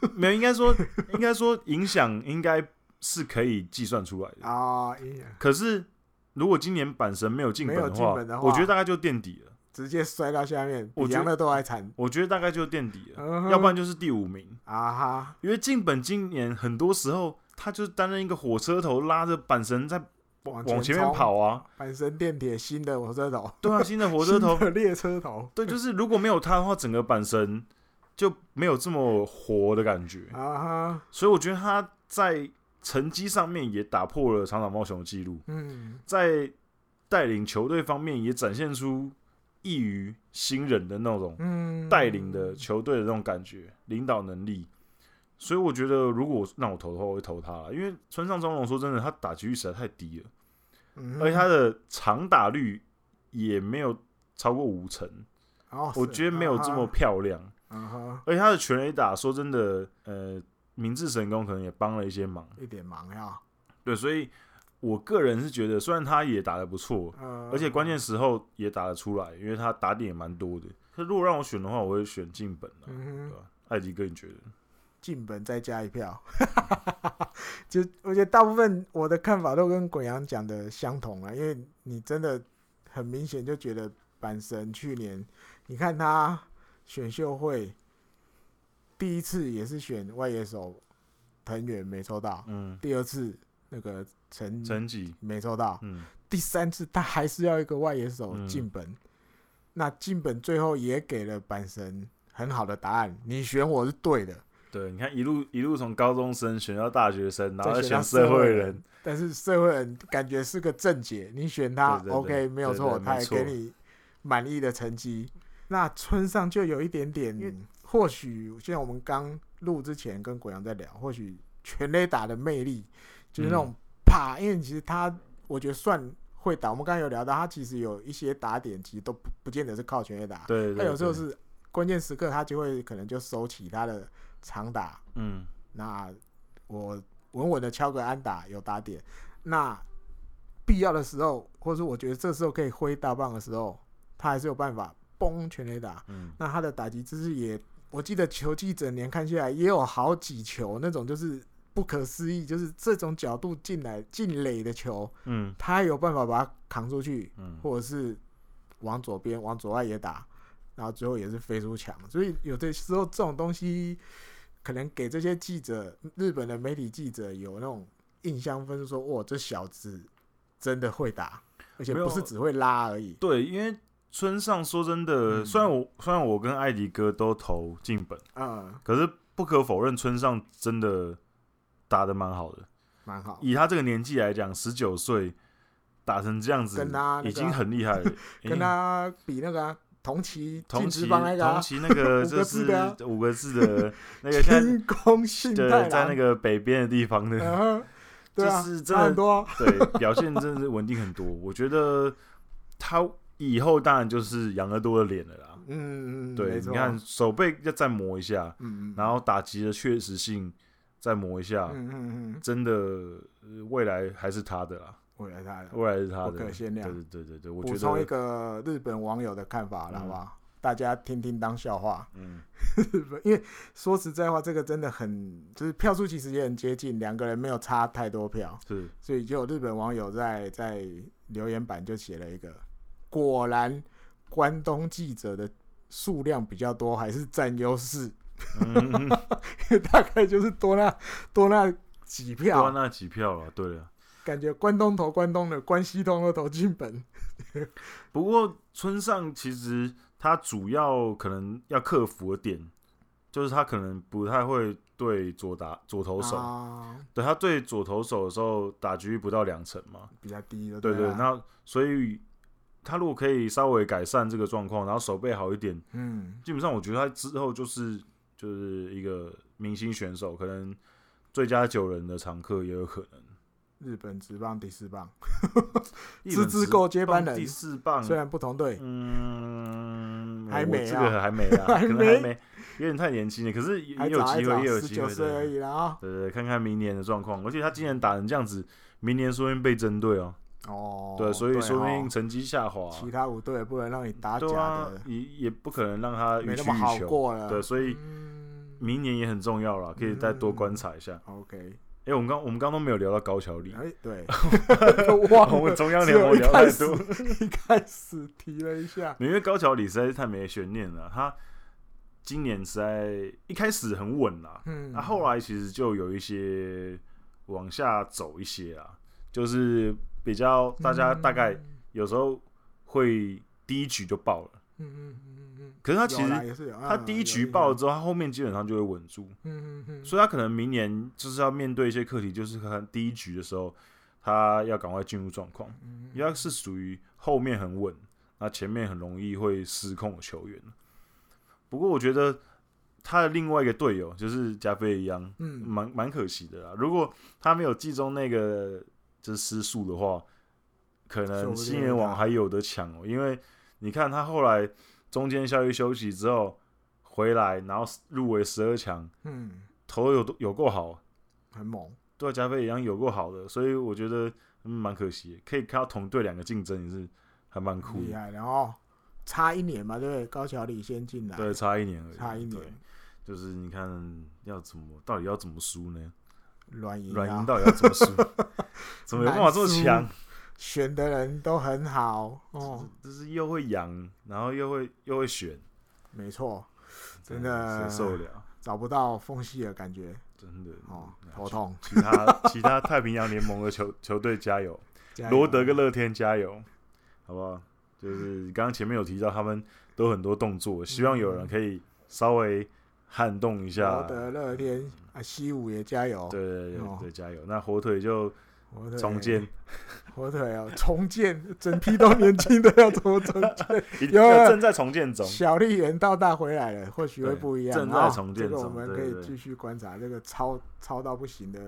[LAUGHS] 没有，应该说，应该说影响应该是可以计算出来的啊。可是如果今年阪神没有进本的话，我觉得大概就垫底了，直接摔到下面，比杨乐都还惨。我觉得大概就垫底了，要不然就是第五名啊哈。因为进本今年很多时候他就是担任一个火车头，拉着阪神在。往前面跑啊！阪神电铁新的火车头，对啊，新的火车头，[LAUGHS] 列车头，对，就是如果没有他的话，整个阪神就没有这么活的感觉啊。所以我觉得他在成绩上面也打破了长岛茂雄的记录。嗯，在带领球队方面也展现出异于新人的那种带领的球队的那种感觉，领导能力。所以我觉得，如果让我投的话，我会投他了。因为村上宗隆说真的，他打击率实在太低了，嗯、而且他的长打率也没有超过五成，哦、我觉得没有这么漂亮。嗯、哼而且他的全垒打，说真的，呃，明治神功可能也帮了一些忙，一点忙呀。对，所以我个人是觉得，虽然他也打得不错，嗯、而且关键时候也打得出来，因为他打点也蛮多的。他如果让我选的话，我会选进本了，嗯、哼对吧？艾迪哥，你觉得？进本再加一票，[LAUGHS] 就我觉得大部分我的看法都跟滚阳讲的相同啊，因为你真的很明显就觉得阪神去年，你看他选秀会第一次也是选外野手藤原没抽到，嗯，第二次那个陈陈吉没抽到，嗯，第三次他还是要一个外野手进本，嗯、那进本最后也给了阪神很好的答案，你选我是对的。对，你看一路一路从高中生选到大学生，然后再选社会人，但是社会人感觉是个正解，你选他，OK 没有错，他也给你满意的成绩。那村上就有一点点，嗯、或许像我们刚录之前跟国阳在聊，或许全垒打的魅力就是那种啪，嗯、因为其实他我觉得算会打。我们刚刚有聊到，他其实有一些打点，其实都不不见得是靠全垒打，对，对，对，他有时候是关键时刻，他就会可能就收起他的。长打，嗯，那我稳稳的敲个安打有打点，那必要的时候，或者说我觉得这时候可以挥大棒的时候，他还是有办法崩全垒打，嗯，那他的打击姿势也，我记得球季整年看下来也有好几球那种就是不可思议，就是这种角度进来进垒的球，嗯，他有办法把它扛出去，嗯，或者是往左边往左外也打，然后最后也是飞出墙，所以有的时候这种东西。可能给这些记者，日本的媒体记者有那种印象分，说哇，这小子真的会打，而且不是只会拉而已。对，因为村上说真的，嗯、虽然我虽然我跟艾迪哥都投进本，嗯，可是不可否认，村上真的打的蛮好的，蛮好。以他这个年纪来讲，十九岁打成这样子，跟他已经很厉害了，[LAUGHS] 跟他比那个、啊。同期同期同期那个 [LAUGHS] 就是五个字的 [LAUGHS] 那个天空信太，在那个北边的地方的，就是真的很多，对，表现真的是稳定很多。我觉得他以后当然就是养乐多的脸了啦。嗯嗯，对，你看手背要再磨一下，嗯嗯然后打击的确实性再磨一下，嗯嗯真的未来还是他的啦。未来他的，未来是他的，不可限量。对对对对，我补充一个日本网友的看法了，好不好？大家听听当笑话。嗯，[LAUGHS] 因为说实在话，这个真的很，就是票数其实也很接近，两个人没有差太多票。是，所以就有日本网友在在留言板就写了一个，果然关东记者的数量比较多，还是占优势。嗯，[LAUGHS] 大概就是多那多那几票，多那几票了。对啊。感觉关东投关东的，关西东都投进本。[LAUGHS] 不过村上其实他主要可能要克服的点，就是他可能不太会对左打左投手。啊、对他对左投手的时候打局不到两成嘛，比较低的。对，对对，那所以他如果可以稍微改善这个状况，然后手背好一点，嗯，基本上我觉得他之后就是就是一个明星选手，可能最佳九人的常客也有可能。日本职棒第四棒，[LAUGHS] 资质够接班人。第四棒虽然不同队，嗯，还没这个还没啊，[LAUGHS] 可能还没，有点太年轻了。可是也有机会，也有机会十九岁而已啦。对对，看看明年的状况。而且他今年打成这样子，明年说不定被针对哦。哦，对，所以说不定成绩下滑。其他五队也不能让你打假的，也也不可能让他没那么好过了。对，所以明年也很重要了，可以再多观察一下。嗯、OK。哎、欸，我们刚我们刚都没有聊到高桥里。哎、欸，[LAUGHS] 对，我们中央联盟聊太多，[LAUGHS] 一开始提了一下，因为高桥里实在是太没悬念了。他今年实在一开始很稳啦，嗯，那、啊、后来其实就有一些往下走一些啊，就是比较大家大概有时候会第一局就爆了，嗯嗯嗯。可是他其实，他第一局爆了之后，他后面基本上就会稳住。所以他可能明年就是要面对一些课题，就是看第一局的时候，他要赶快进入状况，因为他是属于后面很稳，那前面很容易会失控的球员。不过我觉得他的另外一个队友就是加菲一样，嗯，蛮蛮可惜的啦。如果他没有季中那个就是失速的话，可能新人王还有的抢哦。因为你看他后来。中间效益休息之后回来，然后入围十二强，嗯，投有有够好，很猛，对加菲一样有够好的，所以我觉得蛮可惜，可以看到同队两个竞争也是还蛮酷的，厉害。然后差一年嘛，对不对？高桥李先进来，对，差一年而已，差一年，就是你看要怎么，到底要怎么输呢？软银，软银到底要怎么输？[LAUGHS] 怎么有办法这么强？选的人都很好哦，就是又会养，然后又会又会选，没错，真的受不了，找不到缝隙的感觉，真的哦，头痛。其他其他太平洋联盟的球球队加油，罗德跟乐天加油，好不好？就是刚刚前面有提到，他们都很多动作，希望有人可以稍微撼动一下。罗德、乐天啊，西武也加油，对对对对，加油。那火腿就。重建，火腿啊！重建，整批都年轻的，要怎么重建？[LAUGHS] 有正在重建中。小丽人到大回来了，或许会不一样。正在重建中，这个我们可以继续观察。这个超超到不行的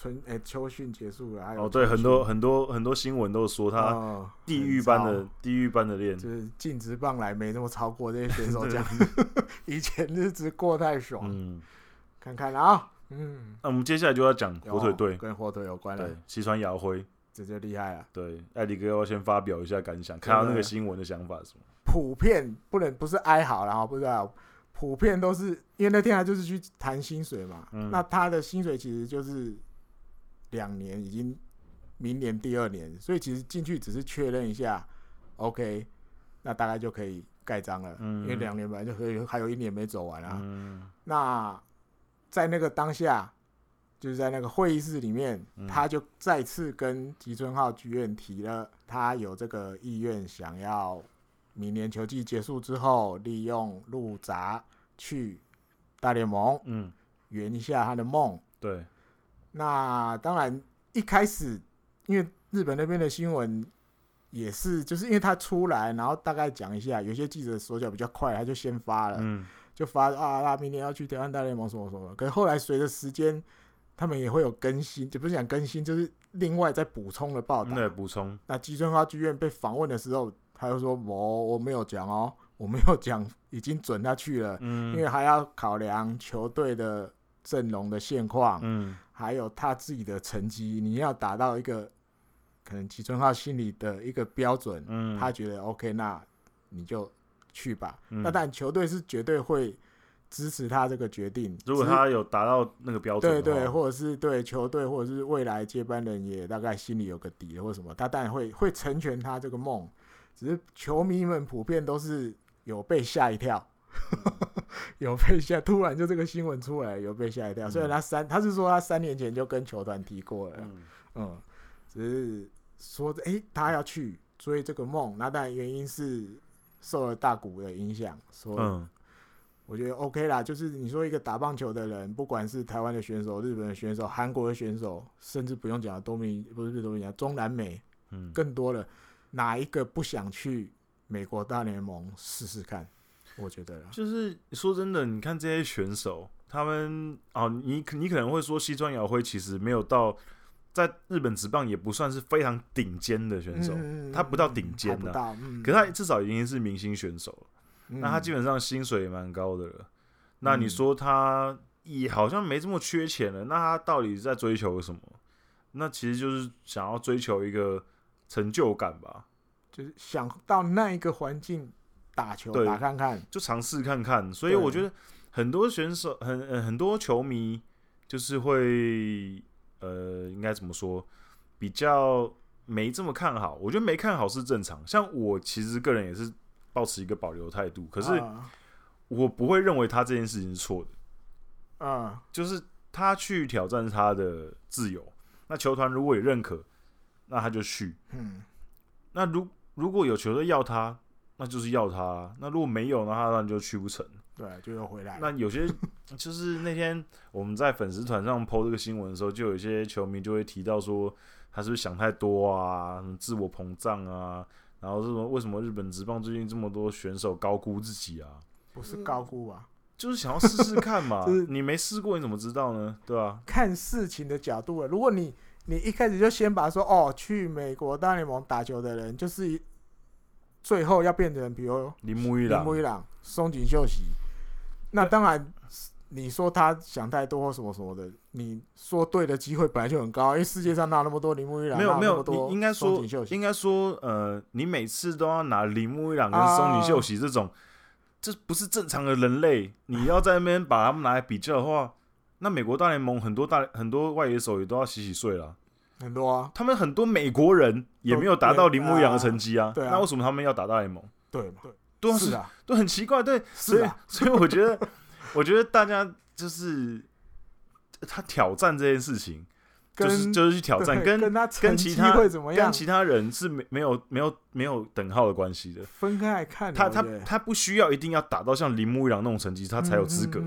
春诶，秋训结束了，还有哦，对，很多很多很多新闻都说他地狱般的地狱般的练，就是进职棒来没那么超过这些选手 [LAUGHS] 讲，[LAUGHS] 以前日子过太爽。嗯，看看啊。嗯，那我们接下来就要讲火腿队，跟火腿有关的。西川遥辉，这就厉害了。对，艾迪哥要先发表一下感想，看到那个新闻的想法是什么？普遍不能不是哀嚎，然后不知道，普遍都是因为那天他就是去谈薪水嘛。嗯。那他的薪水其实就是两年，已经明年第二年，所以其实进去只是确认一下，OK，那大概就可以盖章了。嗯。因为两年本来就可以，还有一年没走完啊。嗯。那。在那个当下，就是在那个会议室里面，嗯、他就再次跟吉村浩剧院提了，他有这个意愿，想要明年球季结束之后，利用入闸去大联盟，嗯，圆一下他的梦。对，那当然一开始，因为日本那边的新闻也是，就是因为他出来，然后大概讲一下，有些记者手脚比较快，他就先发了，嗯。就发啊，他明天要去台湾大联盟什么什么。可是后来随着时间，他们也会有更新，就不是讲更新，就是另外再补充的报道。对，补充。那吉村花剧院被访问的时候，他就说：“我我没有讲哦，我没有讲，已经准他去了。嗯，因为还要考量球队的阵容的现况，嗯，还有他自己的成绩，你要达到一个可能吉村浩心里的一个标准，嗯，他觉得 OK，那你就。”去吧，嗯、那但球队是绝对会支持他这个决定。如果他有达到那个标准，对对，或者是对球队，或者是未来接班人也大概心里有个底，或什么，他当然会会成全他这个梦。只是球迷们普遍都是有被吓一跳，[LAUGHS] 有被吓，突然就这个新闻出来，有被吓一跳。虽然他三，他是说他三年前就跟球团提过了，嗯，嗯，只是说诶、欸，他要去追这个梦，那当然原因是。受了大谷的影响，所以我觉得 OK 啦。就是你说一个打棒球的人，不管是台湾的选手、日本的选手、韩国的选手，甚至不用讲多米，不是多米讲中南美，嗯，更多的哪一个不想去美国大联盟试试看？我觉得就是说真的，你看这些选手，他们哦，你你可能会说西川遥辉其实没有到。在日本职棒也不算是非常顶尖的选手，嗯、他不到顶尖的，嗯、可是他至少已经是明星选手了。嗯、那他基本上薪水也蛮高的了。嗯、那你说他也好像没这么缺钱了，那他到底在追求什么？那其实就是想要追求一个成就感吧，就是想到那一个环境打球，打看看，就尝试看看。所以我觉得很多选手很呃很多球迷就是会呃应该怎么说比较没这么看好，我觉得没看好是正常。像我其实个人也是保持一个保留态度，可是我不会认为他这件事情是错的。啊，就是他去挑战他的自由，那球团如果也认可，那他就去。嗯，那如如果有球队要他，那就是要他。那如果没有，那他当然就去不成。对，就又回来。那有些 [LAUGHS] 就是那天我们在粉丝团上 po 这个新闻的时候，就有一些球迷就会提到说，他是不是想太多啊，什么自我膨胀啊？然后是什么？为什么日本职棒最近这么多选手高估自己啊？不是高估啊，[LAUGHS] 就是想要试试看嘛。就是你没试过，你怎么知道呢？对吧、啊？看事情的角度了。如果你你一开始就先把说哦，去美国大联盟打球的人，就是最后要变成比如铃木一朗、铃木一朗、松井秀喜。那当然，你说他想太多或什么什么的，你说对的机会本来就很高，因为世界上哪有那么多铃木一朗？没有没有，你应该说应该说，呃，你每次都要拿铃木一朗跟松井秀喜这种，这不是正常的人类。你要在那边把他们拿来比较的话，那美国大联盟很多大很多外野手也都要洗洗睡了，很多啊。他们很多美国人也没有达到铃木一样的成绩啊，那为什么他们要打大联盟？对对。都是啊，都很奇怪，对，所以所以我觉得，[LAUGHS] 我觉得大家就是他挑战这件事情，就是就是去挑战，跟跟其他跟其他人是没没有没有没有等号的关系的。分开来看，他他他不需要一定要打到像铃木一朗那种成绩，他才有资格。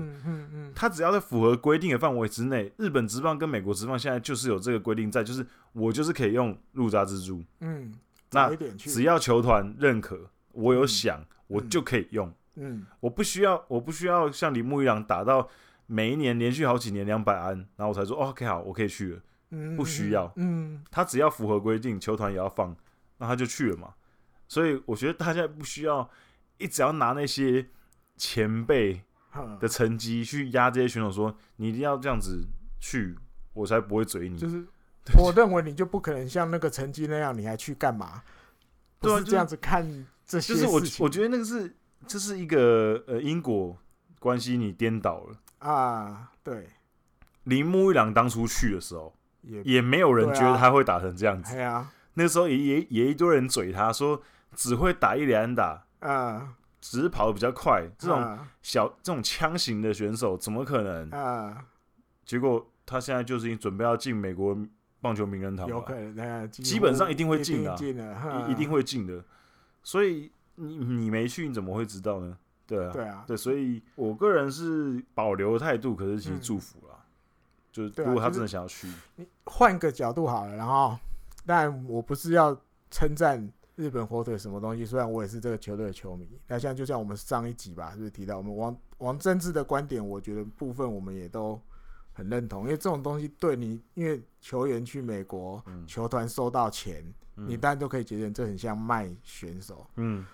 他只要在符合规定的范围之内，日本职棒跟美国职棒现在就是有这个规定在，就是我就是可以用入札蜘蛛。嗯，那只要球团认可，我有想。我就可以用，嗯，我不需要，我不需要像铃木一样打到每一年连续好几年两百安，然后我才说，哦，OK，好，我可以去了，嗯，不需要，嗯，他只要符合规定，球团也要放，那他就去了嘛。所以我觉得大家不需要一直要拿那些前辈的成绩去压这些选手，说你一定要这样子去，我才不会嘴你。就是我认为你就不可能像那个成绩那样，你还去干嘛？不是这样子看这。就是我，我觉得那个是，这是一个呃因果关系，你颠倒了啊。对，铃木一朗当初去的时候，也也没有人觉得他会打成这样子。啊，那时候也也也一堆人嘴他说只会打一两打啊，只是跑得比较快，这种小这种枪型的选手怎么可能啊？结果他现在就是已经准备要进美国棒球名人堂了，有可能，基本上一定会进的，一一定会进的。所以你你没去，你怎么会知道呢？对啊，对啊，对，所以我个人是保留态度，可是其实祝福了，嗯、就是如果他真的想要去，你换个角度好了，然后，但我不是要称赞日本火腿什么东西，虽然我也是这个球队的球迷。那像就像我们上一集吧，是不是提到我们王王政治的观点？我觉得部分我们也都很认同，因为这种东西对你，因为球员去美国，嗯、球团收到钱。你当然都可以觉得这很像卖选手。嗯，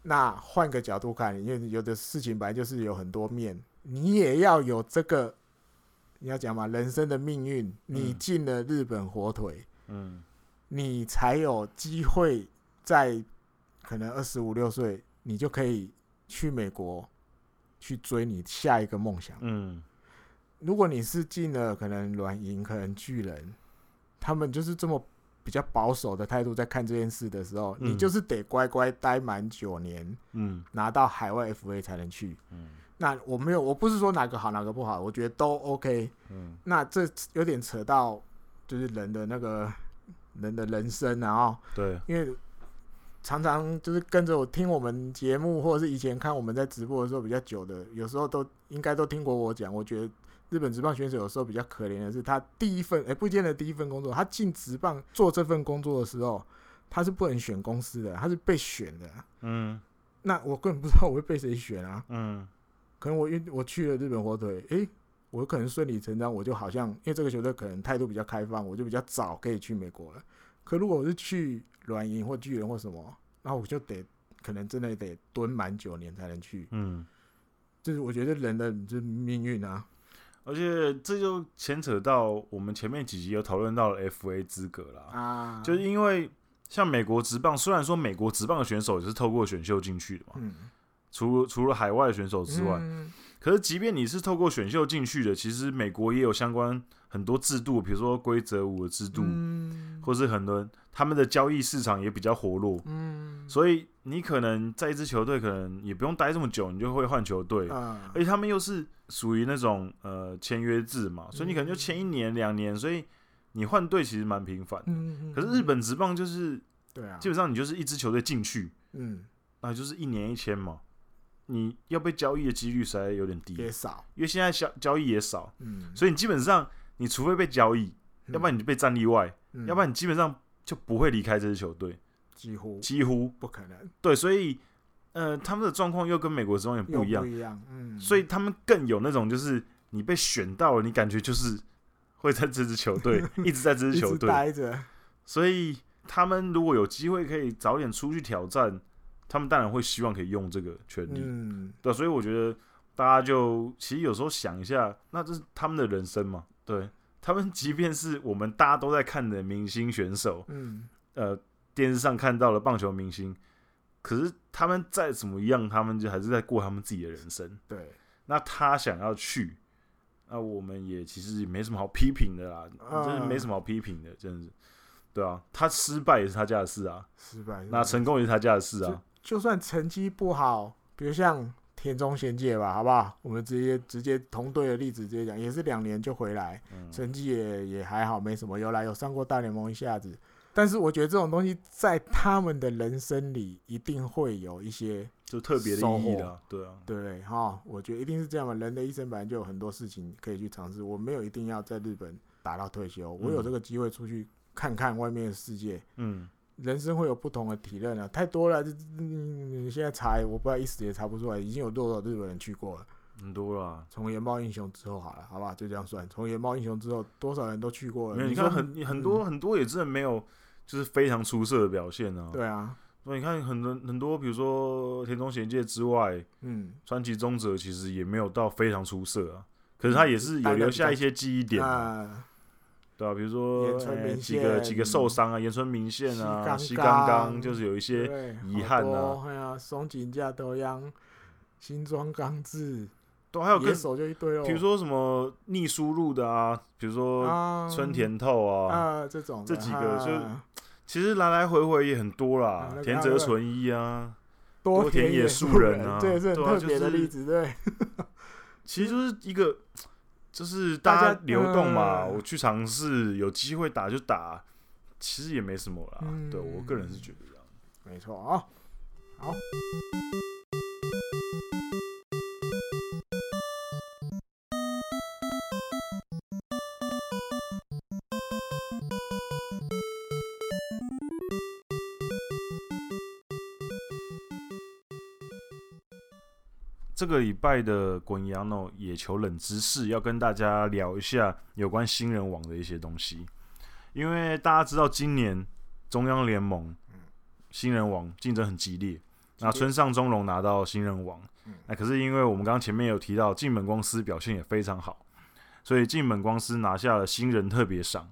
那换个角度看，因为有的事情本来就是有很多面，你也要有这个，你要讲嘛，人生的命运，你进了日本火腿，嗯，你才有机会在可能二十五六岁，你就可以去美国去追你下一个梦想。嗯，如果你是进了可能软银，可能巨人，他们就是这么。比较保守的态度在看这件事的时候，嗯、你就是得乖乖待满九年，嗯，拿到海外 FA 才能去，嗯，那我没有，我不是说哪个好哪个不好，我觉得都 OK，嗯，那这有点扯到就是人的那个人的人生，然后对，因为常常就是跟着我听我们节目，或者是以前看我们在直播的时候比较久的，有时候都应该都听过我讲，我觉得。日本职棒选手有时候比较可怜的是，他第一份哎、欸，不见得第一份工作，他进职棒做这份工作的时候，他是不能选公司的，他是被选的。嗯，那我根本不知道我会被谁选啊。嗯，可能我因我去了日本火腿，诶、欸，我可能顺理成章，我就好像因为这个球队可能态度比较开放，我就比较早可以去美国了。可如果我是去软银或巨人或什么，那我就得可能真的得蹲满九年才能去。嗯，就是我觉得人的就是命运啊。而且这就牵扯到我们前面几集有讨论到了 FA 资格啦，啊，就是因为像美国职棒，虽然说美国职棒的选手也是透过选秀进去的嘛，嗯，除除了海外选手之外，嗯、可是即便你是透过选秀进去的，其实美国也有相关很多制度，比如说规则五的制度，嗯、或是很多他们的交易市场也比较活络，嗯，所以你可能在一支球队可能也不用待这么久，你就会换球队，嗯、而且他们又是属于那种呃签约制嘛，所以你可能就签一年两年，所以你换队其实蛮频繁的。嗯、可是日本职棒就是，对啊，基本上你就是一支球队进去，嗯，那就是一年一签嘛。你要被交易的几率实在有点低，也少，因为现在交交易也少，嗯，所以你基本上，你除非被交易，嗯、要不然你就被战例外，嗯、要不然你基本上就不会离开这支球队，几乎。几乎。不可能。对，所以，呃，他们的状况又跟美国职棒也不一样，不一样，嗯，所以他们更有那种就是你被选到了，你感觉就是会在这支球队 [LAUGHS] 一直在这支球队。待着，所以他们如果有机会可以早点出去挑战。他们当然会希望可以用这个权利，嗯，对，所以我觉得大家就其实有时候想一下，那这是他们的人生嘛，对，他们即便是我们大家都在看的明星选手，嗯，呃，电视上看到了棒球明星，可是他们再怎么样，他们就还是在过他们自己的人生，对。那他想要去，那我们也其实也没什么好批评的啦，啊、真的没什么好批评的，真的是，对啊，他失败也是他家的事啊，失败，那成功也是他家的事啊。就算成绩不好，比如像田中贤介吧，好不好？我们直接直接同队的例子直接讲，也是两年就回来，嗯、成绩也也还好，没什么。有来有上过大联盟一下子，但是我觉得这种东西在他们的人生里一定会有一些就特别的意义的，对啊，对哈，我觉得一定是这样嘛。人的一生本来就有很多事情可以去尝试，我没有一定要在日本打到退休，我有这个机会出去看看外面的世界，嗯。人生会有不同的体验啊，太多了。你现在查，我不知道一时也查不出来。已经有多少日本人去过了？很多了。从研报英雄之后好了，好吧，就这样算。从研报英雄之后，多少人都去过了？没有，你看很很多很多也真的没有，就是非常出色的表现呢。对啊，所以你看很多很多，比如说田中贤介之外，嗯，川崎宗则其实也没有到非常出色啊。可是他也是有留下一些记忆点。对啊，比如说几个几个受伤啊，岩村明宪啊，西刚刚就是有一些遗憾啊。哎呀，松井家德央、新庄刚志，都还有跟手就一堆哦。比如说什么逆输入的啊，比如说春田透啊，啊这种这几个就其实来来回回也很多啦。田泽纯一啊，多田野树人啊，对，是很特别的例子，对。其实就是一个。就是大家流动嘛，我去尝试，有机会打就打，其实也没什么啦。对，我个人是觉得这样，没错啊。好。这个礼拜的滚羊诺野球冷知识，要跟大家聊一下有关新人王的一些东西。因为大家知道，今年中央联盟新人王竞争很激烈，那村上中龙拿到新人王，那可是因为我们刚刚前面有提到，进本光司表现也非常好，所以进本光司拿下了新人特别赏。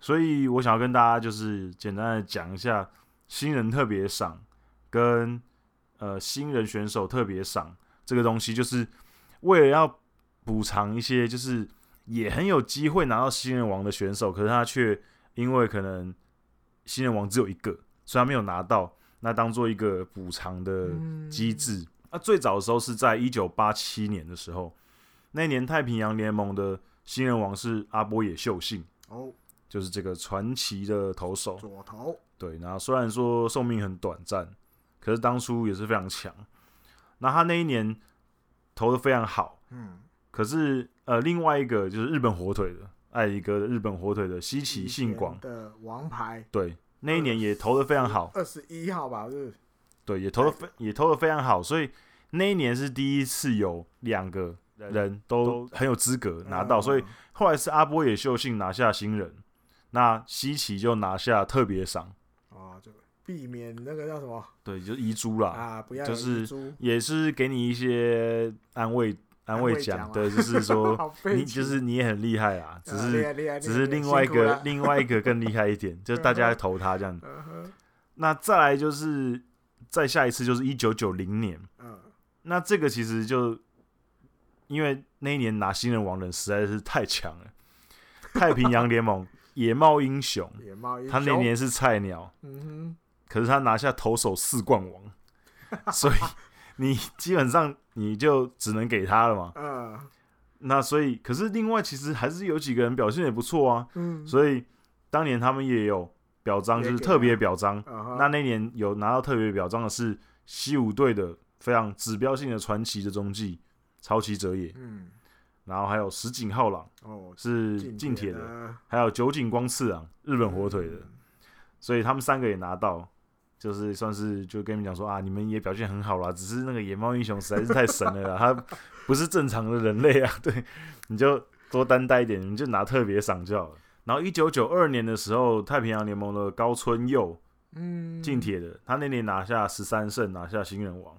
所以我想要跟大家就是简单的讲一下新人特别赏跟。呃，新人选手特别赏这个东西，就是为了要补偿一些，就是也很有机会拿到新人王的选手，可是他却因为可能新人王只有一个，所以他没有拿到，那当做一个补偿的机制。嗯、那最早的时候是在一九八七年的时候，那年太平洋联盟的新人王是阿波野秀信哦，就是这个传奇的投手左投，对，然后虽然说寿命很短暂。可是当初也是非常强，那他那一年投的非常好，嗯，可是呃，另外一个就是日本火腿的爱一个日本火腿的西崎信广的王牌，对，那一年也投的非常好，二十一号吧，是，对，也投的非也投的非常好，所以那一年是第一次有两个人都很有资格拿到，所以后来是阿波野秀幸拿下新人，那西崎就拿下特别赏。避免那个叫什么？对，就是遗珠啦。啊，不要就是也是给你一些安慰安慰奖。对，就是说 [LAUGHS] 你就是你也很厉害啊，只是只是另外一个另外一个更厉害一点，就是大家投他这样。那再来就是再下一次就是一九九零年。嗯。那这个其实就因为那一年拿新人王的人实在是太强了，[LAUGHS] 太平洋联盟野猫英雄，野猫英雄，他那年是菜鸟，嗯哼，可是他拿下投手四冠王，[LAUGHS] 所以你基本上你就只能给他了嘛。嗯，那所以，可是另外其实还是有几个人表现也不错啊。嗯，所以当年他们也有表彰，就是特别表彰。那那年有拿到特别表彰的是西武队的非常指标性的传奇的中继超崎哲也。嗯，然后还有石井浩朗，哦，是近铁的，还有酒井光次郎，日本火腿的。所以他们三个也拿到。就是算是就跟你们讲说啊，你们也表现很好啦，只是那个野猫英雄实在是太神了啦，他不是正常的人类啊，[LAUGHS] 对，你就多担待一点，你就拿特别赏就好了。然后一九九二年的时候，太平洋联盟的高村佑，嗯，近铁的，他那年拿下十三胜，拿下新人王。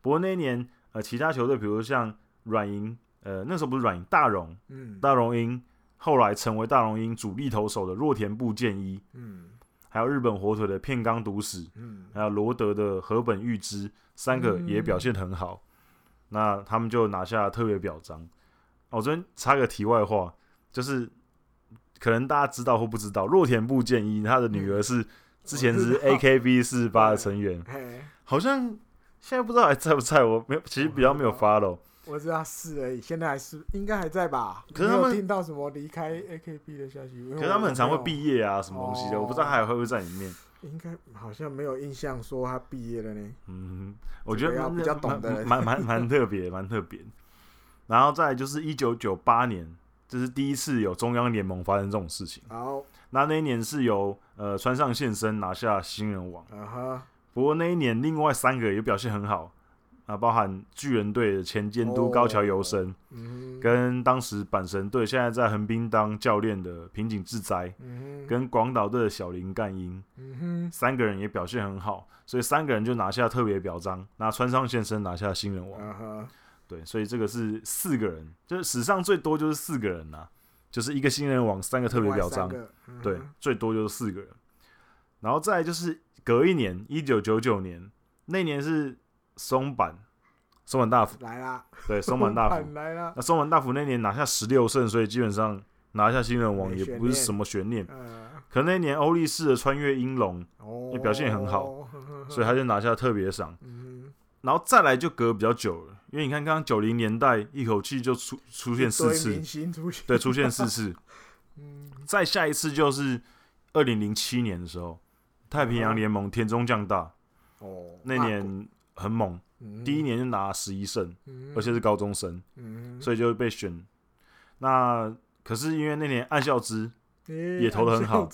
不过那一年呃，其他球队比如像软银，呃，那时候不是软银，大荣，嗯，大荣鹰，后来成为大荣鹰主力投手的若田部健一，嗯。还有日本火腿的片冈笃史，嗯，还有罗德的河本裕之，三个也表现很好，嗯、那他们就拿下特别表彰。我这边插个题外话，就是可能大家知道或不知道，若田部健一他的女儿是之前是 AKB 四十八的成员，[LAUGHS] 好像现在不知道还在不在，我没有，其实比较没有 follow。我知道是而已，现在还是应该还在吧？可是他们听到什么离开 AKB 的消息？可是他们很常会毕业啊，什么东西的，哦、我不知道他还会不会在里面。应该好像没有印象说他毕业了呢。嗯，我觉得比较懂的，蛮蛮蛮特别，[LAUGHS] 蛮特别。然后再来就是一九九八年，这、就是第一次有中央联盟发生这种事情。好，那那一年是由呃川上现身拿下新人王。啊哈。不过那一年另外三个也表现很好。啊，包含巨人队的前监督高桥由伸，嗯、跟当时阪神队现在在横滨当教练的平井志哉，嗯、跟广岛队的小林干英，嗯、三个人也表现很好，所以三个人就拿下特别表彰，那川上先生拿下新人王。啊、对，所以这个是四个人，就是史上最多就是四个人呐、啊，就是一个新人王，三个特别表彰，嗯、对，最多就是四个人。然后再来就是隔一年，一九九九年那年是。松坂，松坂大辅来啦！对，[LAUGHS] 松坂大辅来啦。那松坂大辅那年拿下十六胜，所以基本上拿下新人王也不是什么悬念。可那年欧力士的穿越鹰龙也表现也很好，[LAUGHS] 所以他就拿下特别赏。然后再来就隔比较久了，因为你看刚刚九零年代一口气就出出现四次，对，出现四次。[LAUGHS] 再下一次就是二零零七年的时候，太平洋联盟田中将大那年。很猛，第一年就拿十一胜，而且是高中生，所以就被选。那可是因为那年岸孝之也投的很好，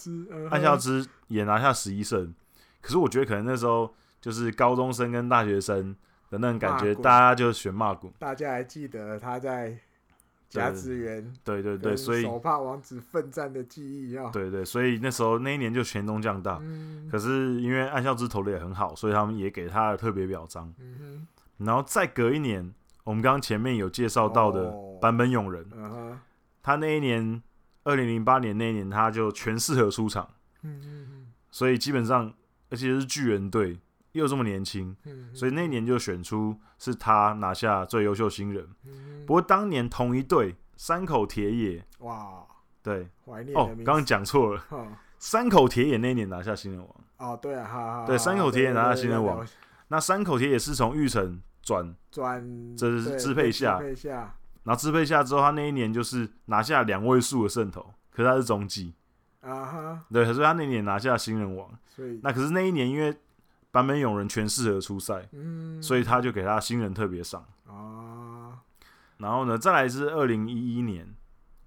岸孝之也拿下十一胜。可是我觉得可能那时候就是高中生跟大学生的那种感觉，大家就选骂骨。大家还记得他在。甲子园，对对对，所以手帕王子奋战的记忆啊，对对，所以那时候那一年就全中降大，嗯、可是因为岸孝之投的也很好，所以他们也给他的特别表彰。嗯、哼然后再隔一年，我们刚刚前面有介绍到的版本勇人，哦嗯、他那一年二零零八年那一年他就全适合出场，嗯、哼所以基本上而且是巨人队。又这么年轻，所以那年就选出是他拿下最优秀新人。不过当年同一队山口铁也，哇，对，怀念哦，刚刚讲错了，山口铁也那年拿下新人王。哦，对啊，对，山口铁也拿下新人王。那山口铁也是从玉成转转，这是支配下，然后支配下之后，他那一年就是拿下两位数的胜投，可是他是中继啊哈，对，所以他那年拿下新人王。所以那可是那一年因为。坂本勇人全适合出赛，嗯、所以他就给他新人特别赏。啊、然后呢，再来是二零一一年，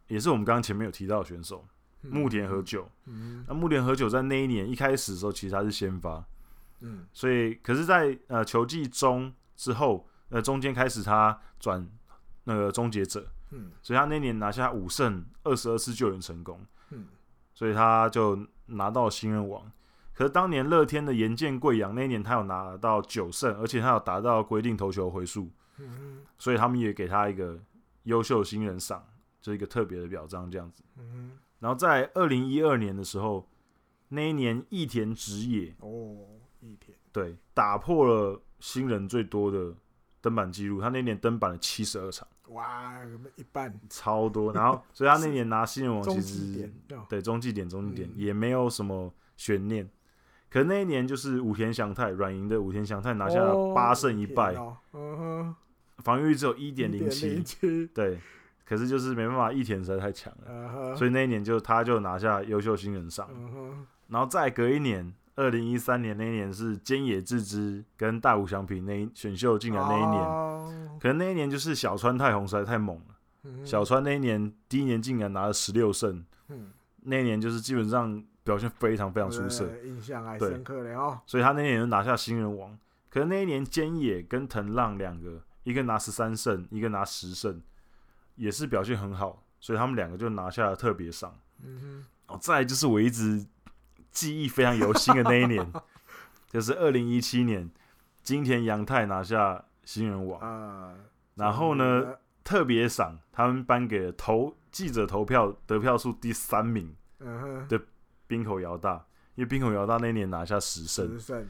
也是我们刚刚前面有提到的选手木田和久。嗯、那木田和久在那一年一开始的时候，其实他是先发，嗯、所以可是在，在呃球季中之后，呃中间开始他转那个终结者，嗯、所以他那年拿下五胜二十二次救援成功，嗯、所以他就拿到新人王。可是当年乐天的岩见贵阳那一年，他有拿到九胜，而且他有达到规定投球回数，嗯、所以他们也给他一个优秀新人赏，这一个特别的表彰这样子。嗯、然后在二零一二年的时候，那一年益田直也哦，益田对打破了新人最多的登板记录，他那年登板了七十二场哇，一半超多。然后，所以他那年拿新人王，其实中对中继点中继点也没有什么悬念。可那一年就是武田翔太软银的武田翔太拿下了八胜一败，防御率只有一点零七，对。可是就是没办法，一田实在太强了，uh. 所以那一年就他就拿下优秀新人赏。Uh. 然后再隔一年，二零一三年那一年是菅野智之跟大谷翔平那一选秀进来那一年，uh. 可能那一年就是小川太宏实在太猛了。Uh. 小川那一年第一年竟然拿了十六胜，uh. 那一年就是基本上表现非常非常出色，印象还深刻了哦。所以他那年就拿下新人王。可是那一年菅野跟藤浪两个，一个拿十三胜，一个拿十胜。也是表现很好，所以他们两个就拿下了特别赏。嗯哼，哦，再来就是我一直记忆非常犹新的那一年，[LAUGHS] 就是二零一七年，金田阳太拿下新人王。啊，然后呢，嗯、特别赏他们颁给了投记者投票得票数第三名的滨口遥大，因为滨口遥大那年拿下十胜。十胜。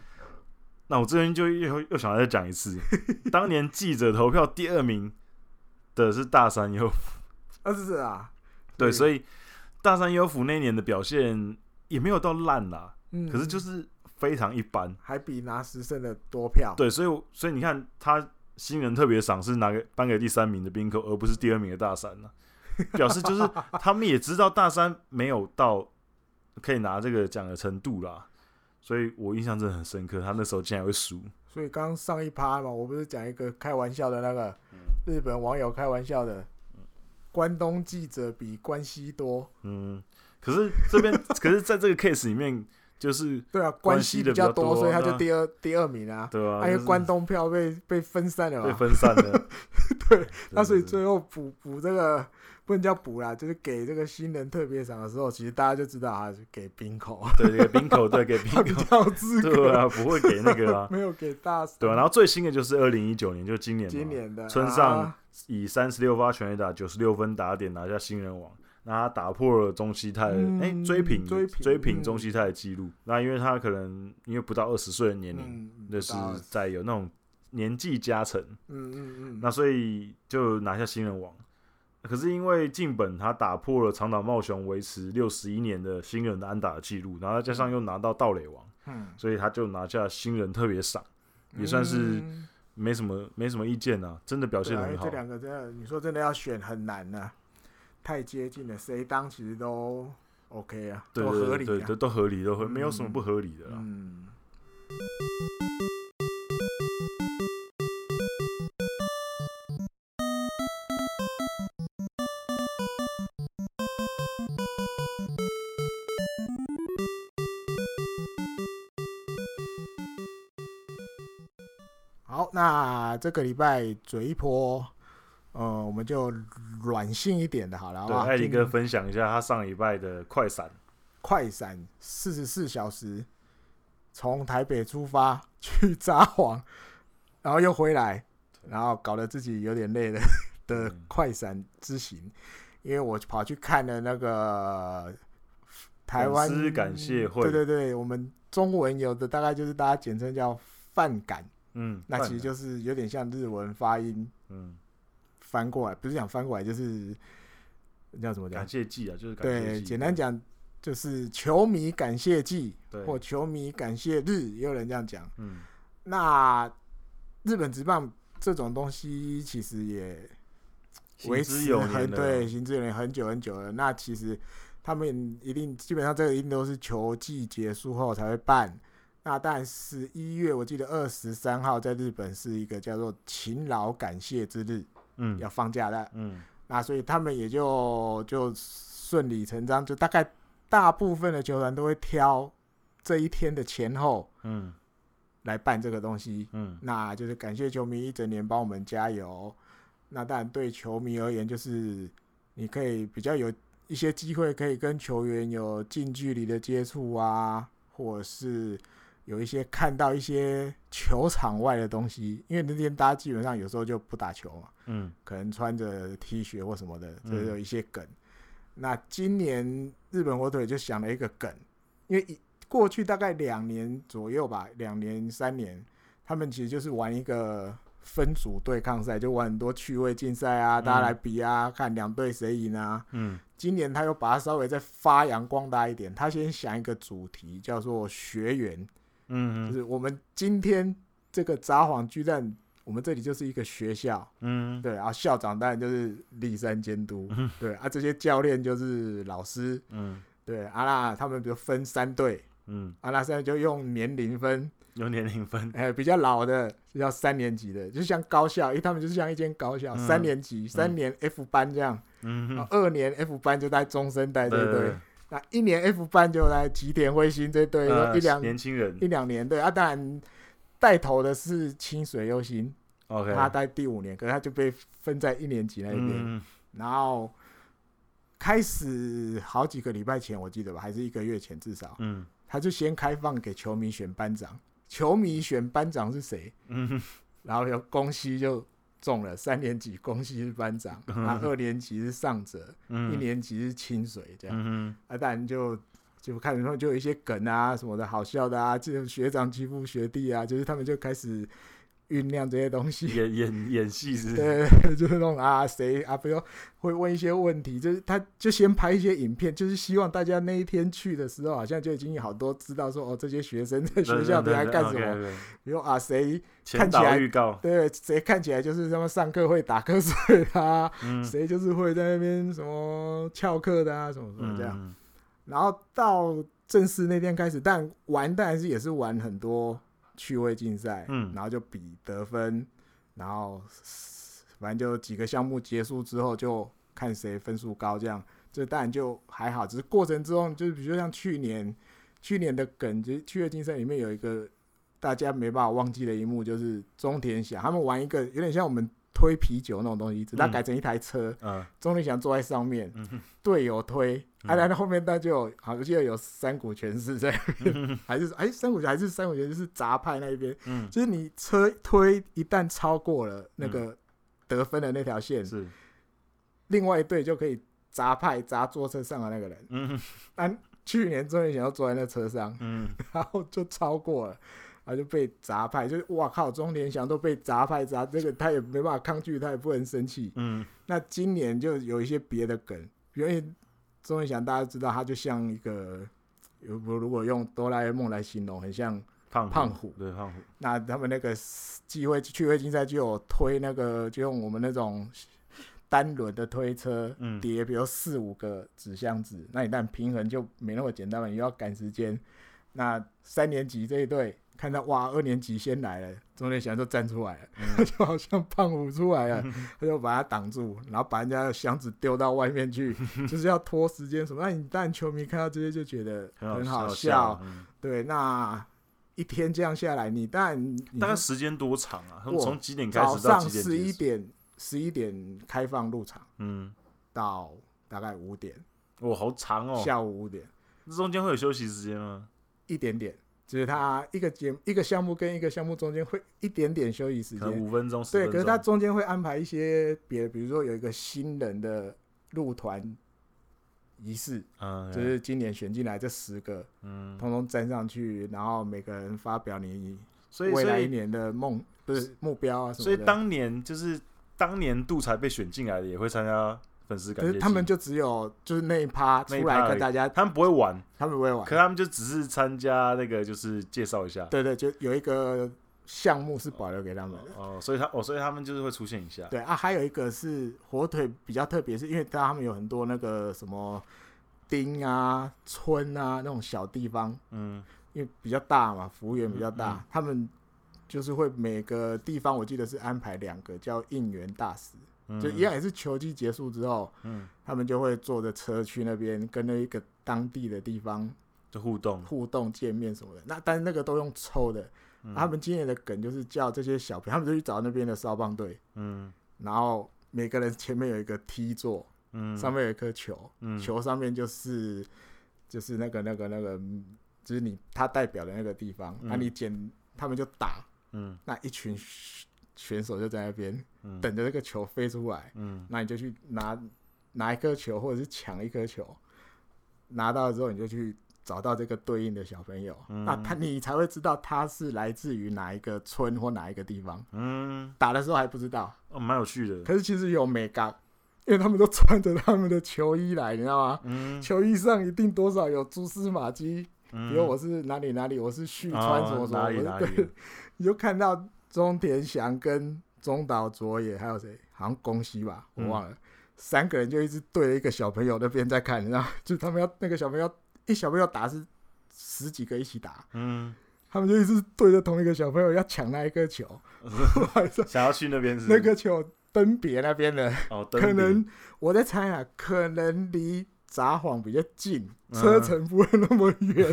那我这边就又又想再讲一次，[LAUGHS] 当年记者投票第二名。的是大山优辅，[LAUGHS] 啊是啊，对，所以大山优辅那年的表现也没有到烂啦，嗯，可是就是非常一般，还比拿十胜的多票，对，所以所以你看他新人特别赏是拿给颁给第三名的冰口，而不是第二名的大山呢，表示就是他们也知道大山没有到可以拿这个奖的程度啦，所以我印象真的很深刻，他那时候竟然会输，所以刚上一趴嘛，我不是讲一个开玩笑的那个。日本网友开玩笑的，关东记者比关西多。嗯，可是这边，可是在这个 case 里面，就是 [LAUGHS] 对啊，关西的比较多，所以他就第二第二名啊。对啊，因为关东票被被分散了嘛，被分散了。[LAUGHS] 对，那所以最后补补这个。不能叫补啦，[LAUGHS] 就是给这个新人特别赏的时候，其实大家就知道啊，给冰口，[LAUGHS] 对，给冰口，对，给冰口，[LAUGHS] 对啊，不会给那个啊，没有给大，对，然后最新的就是二零一九年，就今年，今年的村上以三十六发全垒打，九十六分打点拿下新人王，那他打破了中西太哎追平追平追平中西泰的记录，那因为他可能因为不到二十岁的年龄，就是在有那种年纪加成，嗯嗯嗯，那所以就拿下新人王。可是因为近本他打破了长岛茂雄维持六十一年的新人的安打的记录，然后加上又拿到盗垒王，嗯，所以他就拿下新人特别赏，也算是没什么没什么意见啊，真的表现很好。这两个真的，你说真的要选很难啊，太接近了，谁当其实都 OK 啊，都合理，对，都合理，都合，没有什么不合理的啦。嗯。那这个礼拜嘴一波，呃，我们就软性一点的，好了，好吧？艾迪哥分享一下他上礼拜的快闪，快闪四十四小时，从台北出发去札幌，[LAUGHS] 然后又回来，然后搞得自己有点累了的 [LAUGHS] 快闪之行，因为我跑去看了那个台湾感谢会，对对对，我们中文有的大概就是大家简称叫饭感。嗯，那其实就是有点像日文发音，嗯，翻过来不是讲翻过来，就是叫什么讲？感谢祭啊，就是感谢。对，简单讲就是球迷感谢祭，对或球迷感谢日，也有人这样讲。嗯，那日本职棒这种东西其实也维持很对，行之有年很久很久了。那其实他们一定基本上这个一定都是球季结束后才会办。那但是一月，我记得二十三号在日本是一个叫做勤劳感谢之日，嗯，要放假的，嗯，那所以他们也就就顺理成章，就大概大部分的球团都会挑这一天的前后，嗯，来办这个东西，嗯，那就是感谢球迷一整年帮我们加油。那当然对球迷而言，就是你可以比较有一些机会可以跟球员有近距离的接触啊，或者是。有一些看到一些球场外的东西，因为那天大家基本上有时候就不打球嘛，嗯，可能穿着 T 恤或什么的，就有一些梗。嗯、那今年日本火腿就想了一个梗，因为过去大概两年左右吧，两年三年，他们其实就是玩一个分组对抗赛，就玩很多趣味竞赛啊，大家来比啊，嗯、看两队谁赢啊。嗯，今年他又把它稍微再发扬光大一点，他先想一个主题叫做学园，嗯，就是我们今天这个札幌巨蛋，我们这里就是一个学校，嗯，对，然后校长当然就是立山监督，嗯、对啊，这些教练就是老师，嗯，对，啊那他们比如分三队，嗯，啊那现在就用年龄分。有年龄分，哎，比较老的是要三年级的，就像高校，因为他们就是像一间高校，嗯、三年级、三年 F 班这样，嗯，二年 F 班就带中生代这队，那一年 F 班就来吉田辉星这队，呃、一两年轻人，一两年对啊，当然带头的是清水优心，OK，他带第五年，可是他就被分在一年级那边，嗯、然后开始好几个礼拜前我记得吧，还是一个月前至少，嗯，他就先开放给球迷选班长。球迷选班长是谁？嗯，[LAUGHS] 然后有宫西就中了，三年级恭喜是班长，嗯、啊，二年级是上泽，嗯、一年级是清水，这样，嗯、啊，当然就就看然后就有一些梗啊什么的好笑的啊，这种学长欺负学弟啊，就是他们就开始。酝酿这些东西，演演演戏是，是，对，[LAUGHS] 就是那种啊，谁啊，比如会问一些问题，就是他就先拍一些影片，就是希望大家那一天去的时候，好像就已经有好多知道说哦，这些学生在学校都在干什么。比如啊，谁看起来预告，对，谁看起来就是他们上课会打瞌睡啊，谁、嗯、就是会在那边什么翘课的啊，什么什么这样。嗯、然后到正式那天开始，但玩但还是也是玩很多。趣味竞赛，嗯，然后就比得分，然后反正就几个项目结束之后，就看谁分数高，这样，这当然就还好。只是过程之中，就是比如说像去年，去年的梗，就是趣味竞赛里面有一个大家没办法忘记的一幕，就是中田翔他们玩一个有点像我们。推啤酒那种东西，只他改成一台车，中田翔坐在上面，队友推，啊，然后后面那就有，好，我记得有三股拳是在 [LAUGHS] 还是哎，三股还是三股拳就是杂派那一边，嗯就是你车推一旦超过了那个得分的那条线，是，另外一队就可以杂派砸坐车上的那个人，嗯，[LAUGHS] 但去年终于想要坐在那车上，嗯，[LAUGHS] 然后就超过了。他就被砸派，就是哇靠！中田翔都被砸派砸，这个他也没办法抗拒，他也不能生气。嗯，那今年就有一些别的梗，因为中田翔大家知道，他就像一个，如果如果用哆啦 A 梦来形容，很像胖胖虎。对，胖虎。那他们那个机会趣味竞赛就有推那个，就用我们那种单轮的推车叠，比如四五个纸箱子，那你但平衡就没那么简单了，你要赶时间。那三年级这一队。看到哇，二年级先来了，中田翔就站出来了，嗯、[LAUGHS] 就好像胖虎出来了，嗯、[LAUGHS] 他就把他挡住，然后把人家的箱子丢到外面去，嗯、[LAUGHS] 就是要拖时间什么。那你当然球迷看到这些就觉得很好笑，对。那一天这样下来，你当然大概时间多长啊？从几点开始？早上十一点，十一点开放入场，嗯，到大概五点。哇，好长哦！下午五点，这中间会有休息时间吗？一点点。就是他一个节一个项目跟一个项目中间会一点点休息时间，五分钟。对，可是他中间会安排一些别的，比如说有一个新人的入团仪式，嗯，就是今年选进来这十个，嗯，通通站上去，然后每个人发表你未来一年的梦，不是目标啊什么的。所以当年就是当年度才被选进来的也会参加。粉丝感，可是他们就只有就是那一趴出来跟大家，他们不会玩，他们不会玩，可他们就只是参加那个，就是介绍一下。对对，就有一个项目是保留给他们的。哦，所以他哦，所以他们就是会出现一下。对啊，还有一个是火腿比较特别，是因为他们有很多那个什么町啊、村啊那种小地方，嗯，因为比较大嘛，服务员比较大，嗯、他们就是会每个地方，我记得是安排两个叫应援大使。就一样也是球季结束之后，嗯，他们就会坐着车去那边跟那一个当地的地方就互动、互动、见面什么的。那但是那个都用抽的。嗯、他们今年的梗就是叫这些小朋友，他们就去找那边的少棒队，嗯，然后每个人前面有一个梯座，嗯，上面有一颗球，嗯，球上面就是就是那个那个那个就是你他代表的那个地方，那、嗯。啊、你捡他们就打，嗯，那一群。选手就在那边、嗯、等着那个球飞出来，嗯，那你就去拿拿一颗球，或者是抢一颗球，拿到了之后你就去找到这个对应的小朋友，嗯、那他你才会知道他是来自于哪一个村或哪一个地方。嗯，打的时候还不知道，哦，蛮有趣的。可是其实有美感，因为他们都穿着他们的球衣来，你知道吗？嗯，球衣上一定多少有蛛丝马迹，嗯、比如我是哪里哪里，我是旭川什么什么，哦、哪里哪里。对，[LAUGHS] 你就看到中田翔跟中岛卓也，还有谁？好像宫西吧，我忘了。嗯、三个人就一直对着一个小朋友那边在看，然后，就他们要那个小朋友。一小朋友打是十几个一起打，嗯，他们就一直对着同一个小朋友要抢那一个球，[LAUGHS] 想要去那边是那个球登别那边的，哦，[LAUGHS] 可能我在猜啊，可能离札幌比较近，车程不会那么远，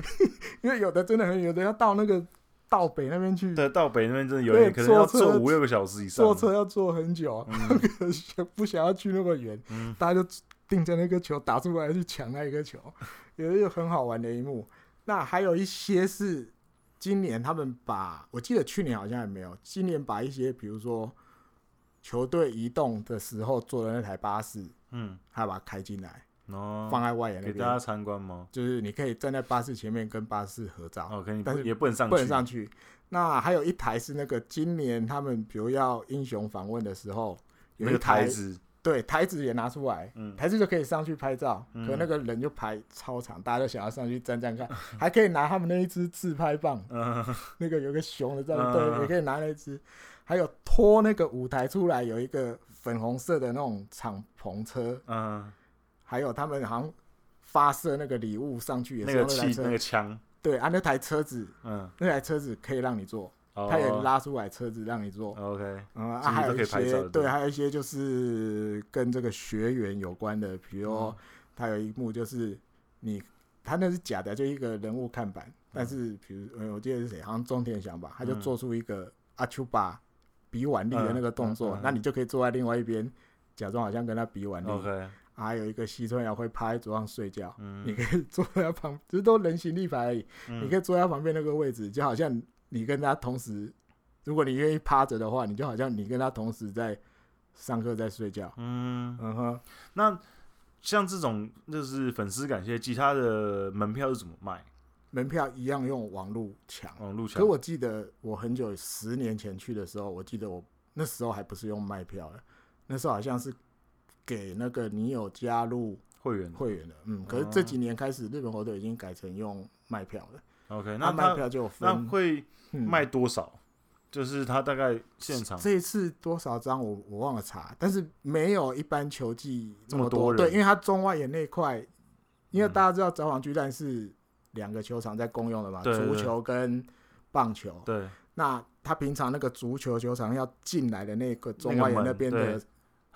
[LAUGHS] 因为有的真的很远，有的要到那个道北那边去，对，到北那边真的有点可能要坐五六个小时以上，坐车要坐很久，那个 [LAUGHS] 不想要去那么远，大家就盯着那个球打出来去抢那一个球。[LAUGHS] 有一个很好玩的一幕，那还有一些是今年他们把，我记得去年好像也没有，今年把一些比如说球队移动的时候坐的那台巴士，嗯，还把它开进来，哦，放在外野那边。给大家参观吗？就是你可以站在巴士前面跟巴士合照，哦，可以，但是也不能上去，不能上去。那还有一台是那个今年他们比如要英雄访问的时候，有一个台子。对，台子也拿出来，嗯、台子就可以上去拍照，嗯、可那个人就排超长，大家都想要上去站站看，嗯、[LAUGHS] 还可以拿他们那一支自拍棒，嗯、那个有个熊的这样，嗯、对，也可以拿那一支，还有拖那个舞台出来，有一个粉红色的那种敞篷车，嗯、还有他们好像发射那个礼物上去也是那个气那个枪，对啊，那台车子，嗯、那台车子可以让你坐。他也拉出来车子让你坐，OK，嗯，还有一些对，还有一些就是跟这个学员有关的，比如他有一幕就是你，他那是假的，就一个人物看板，但是比如我记得是谁，好像中田翔吧，他就做出一个阿丘巴比腕力的那个动作，那你就可以坐在另外一边，假装好像跟他比腕力还有一个西村遥会趴在桌上睡觉，你可以 [LAUGHS] 坐在他旁，只是都人形立牌而已，你可以坐在他旁边那个位置，就好像。你跟他同时，如果你愿意趴着的话，你就好像你跟他同时在上课在睡觉。嗯嗯哼。那像这种就是粉丝感谢祭，其他的门票是怎么卖？门票一样用网络抢。网络抢。可我记得我很久十年前去的时候，我记得我那时候还不是用卖票的，那时候好像是给那个你有加入会员会员的。嗯。可是这几年开始，日本火腿已经改成用卖票了。OK，那卖票就那会卖多少？嗯、就是他大概现场这一次多少张我我忘了查，但是没有一般球季这么多。对，因为他中外野那块，因为大家知道札幌巨蛋是两个球场在共用的嘛，对对对，足球跟棒球。对，那他平常那个足球球场要进来的那个中外野那边的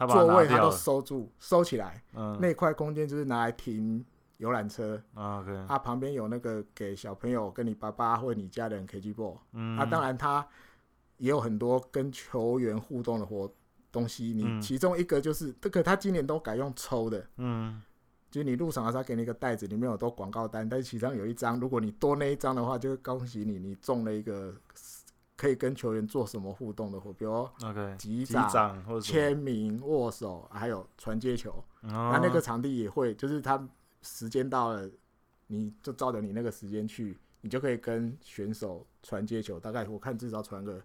座位，他都收住收起来，嗯、那块空间就是拿来停。游览车。啊，它旁边有那个给小朋友跟你爸爸或者你家人 KG ball，嗯，啊，当然他也有很多跟球员互动的活东西。你其中一个就是这个，他今年都改用抽的，嗯，就是你入场的时候给你一个袋子，里面有多广告单，但是其中有一张，如果你多那一张的话，就恭喜你，你中了一个可以跟球员做什么互动的活，比如 OK 击掌、签名、握手，还有传接球。那那个场地也会，就是他。时间到了，你就照着你那个时间去，你就可以跟选手传接球。大概我看至少传个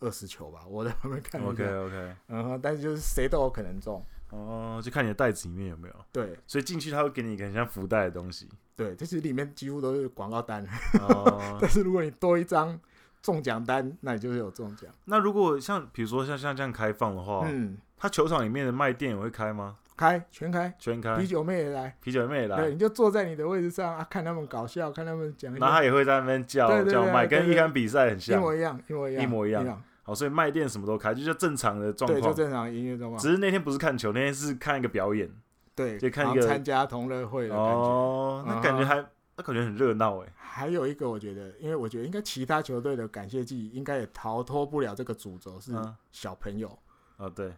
二十球吧，我在旁边看。OK OK，嗯哼，但是就是谁都有可能中。哦，就看你的袋子里面有没有。对，所以进去他会给你一个很像福袋的东西。对，这其实里面几乎都是广告单。哦。[LAUGHS] 但是如果你多一张中奖单，那你就是有中奖。那如果像比如说像像这样开放的话，嗯，他球场里面的卖店也会开吗？开全开全开，啤酒妹也来，啤酒妹也来，对，你就坐在你的位置上啊，看他们搞笑，看他们讲。那他也会在那边叫叫卖，跟一般比赛很像，一模一样，一模一样，一模一样。好，所以卖店什么都开，就是正常的状况，对，就正常音乐状况。只是那天不是看球，那天是看一个表演，对，就看一个参加同乐会的感觉。哦，那感觉还，那感觉很热闹哎。还有一个，我觉得，因为我觉得应该其他球队的感谢祭应该也逃脱不了这个主轴，是小朋友。哦，对，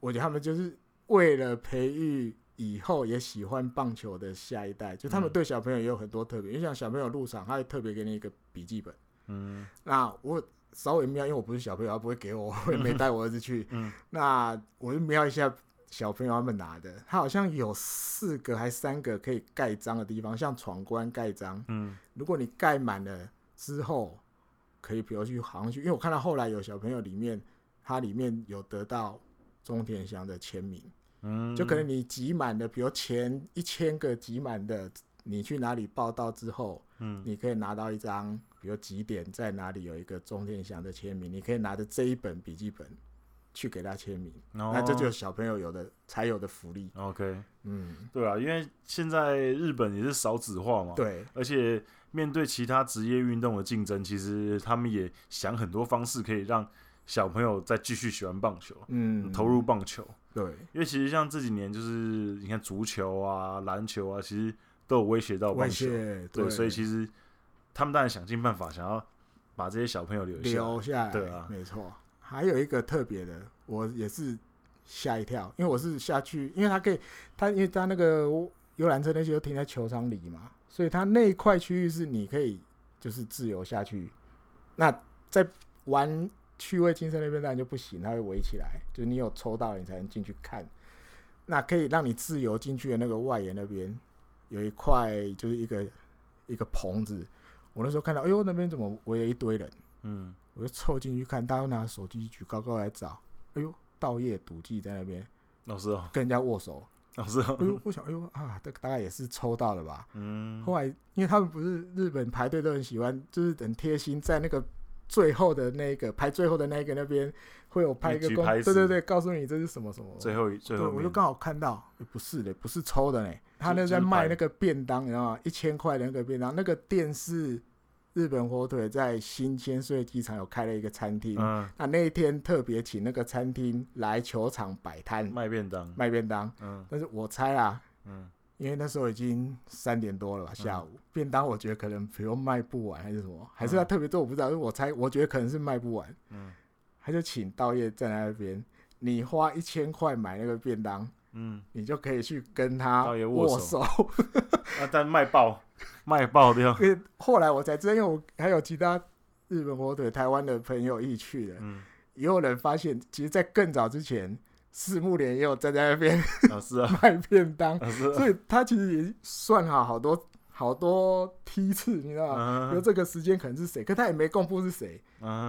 我觉得他们就是。为了培育以后也喜欢棒球的下一代，就他们对小朋友也有很多特别。你像小朋友入场，他会特别给你一个笔记本。嗯，那我稍微瞄，因为我不是小朋友，他不会给我，我也没带我儿子去。嗯，那我就瞄一下小朋友他们拿的，他好像有四个还三个可以盖章的地方，像闯关盖章。嗯，如果你盖满了之后，可以比如去好像去，因为我看到后来有小朋友里面，它里面有得到中田翔的签名。嗯，就可能你集满的，比如前一千个集满的，你去哪里报到之后，嗯，你可以拿到一张，比如几点在哪里有一个中田翔的签名，你可以拿着这一本笔记本。去给他签名，哦、那这就是小朋友有的才有的福利。OK，嗯，对啊，因为现在日本也是少子化嘛，对，而且面对其他职业运动的竞争，其实他们也想很多方式可以让小朋友再继续喜欢棒球，嗯，投入棒球。对，因为其实像这几年，就是你看足球啊、篮球啊，其实都有威胁到棒球，对，对，所以其实他们当然想尽办法，想要把这些小朋友留下，留下来，对啊，没错。还有一个特别的，我也是吓一跳，因为我是下去，因为他可以，他因为他那个游览车那些都停在球场里嘛，所以他那一块区域是你可以就是自由下去。那在玩趣味金色那边当然就不行，他会围起来，就是你有抽到你才能进去看。那可以让你自由进去的那个外沿那边有一块就是一个一个棚子，我那时候看到，哎呦那边怎么围了一堆人？嗯。我就凑进去看，大家都拿手机举高高来找。哎呦，道叶笃纪在那边，老师哦，跟人家握手，老师哦。哎呦，我想，哎呦啊，这个大概也是抽到了吧？嗯。后来，因为他们不是日本排队都很喜欢，就是很贴心，在那个最后的那个排最后的那个那边会有拍一个公，对对对，告诉你这是什么什么。最后一最后，我就刚好看到，不是的，不是抽的嘞，他那在卖那个便当，你知道吗？一千块的那个便当，那个店是。日本火腿在新千岁机场有开了一个餐厅，嗯、那那一天特别请那个餐厅来球场摆摊卖便当，卖便当。嗯，但是我猜啊，嗯，因为那时候已经三点多了吧，下午、嗯、便当我觉得可能比如卖不完还是什么，还是他特别多我不知道，因为我猜我觉得可能是卖不完。嗯，他就请道叶站在那边，你花一千块买那个便当。嗯，你就可以去跟他握手，[LAUGHS] 啊，但卖爆，[LAUGHS] 卖爆掉。因为后来我才知道，因为我还有其他日本火腿台湾的朋友一起去的，嗯，也有人发现，其实，在更早之前，四木连也有站在那边，[LAUGHS] 啊，是啊，卖便当，所以他其实也算好好多好多梯次，你知道吗？就这个时间可能是谁，可他也没公布是谁，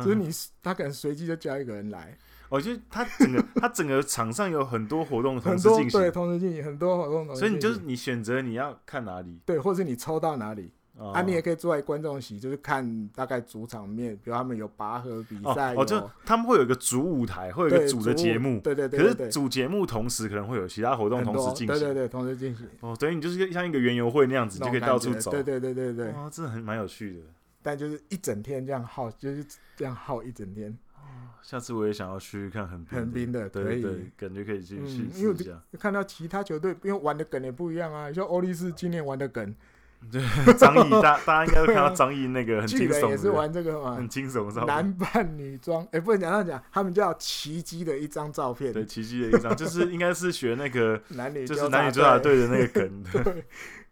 就是你他可能随机就叫一个人来。我觉得他整个他整个场上有很多活动同时进行，对，同时进行很多活动，所以你就是你选择你要看哪里，对，或者是你抽到哪里，啊，你也可以坐在观众席，就是看大概主场面，比如他们有拔河比赛，哦，就他们会有一个主舞台，会有一个主的节目，对对对，可是主节目同时可能会有其他活动同时进行，对对对，同时进行，哦，等于你就是像一个园游会那样子，就可以到处走，对对对对对，哇，这很蛮有趣的，但就是一整天这样耗，就是这样耗一整天。下次我也想要去看横横滨的，可以，感觉可以去去因为看到其他球队，因为玩的梗也不一样啊。像欧力士今年玩的梗，[LAUGHS] 对，张毅大大家应该都看到张毅那个很惊悚，也是玩这个嘛，很惊悚，男扮女装，哎，不能讲这样讲，他们叫奇迹的一张照片，对，奇迹的一张，就是应该是学那个 [LAUGHS] 男女，就是男女纠察队的那个梗，[LAUGHS] 对，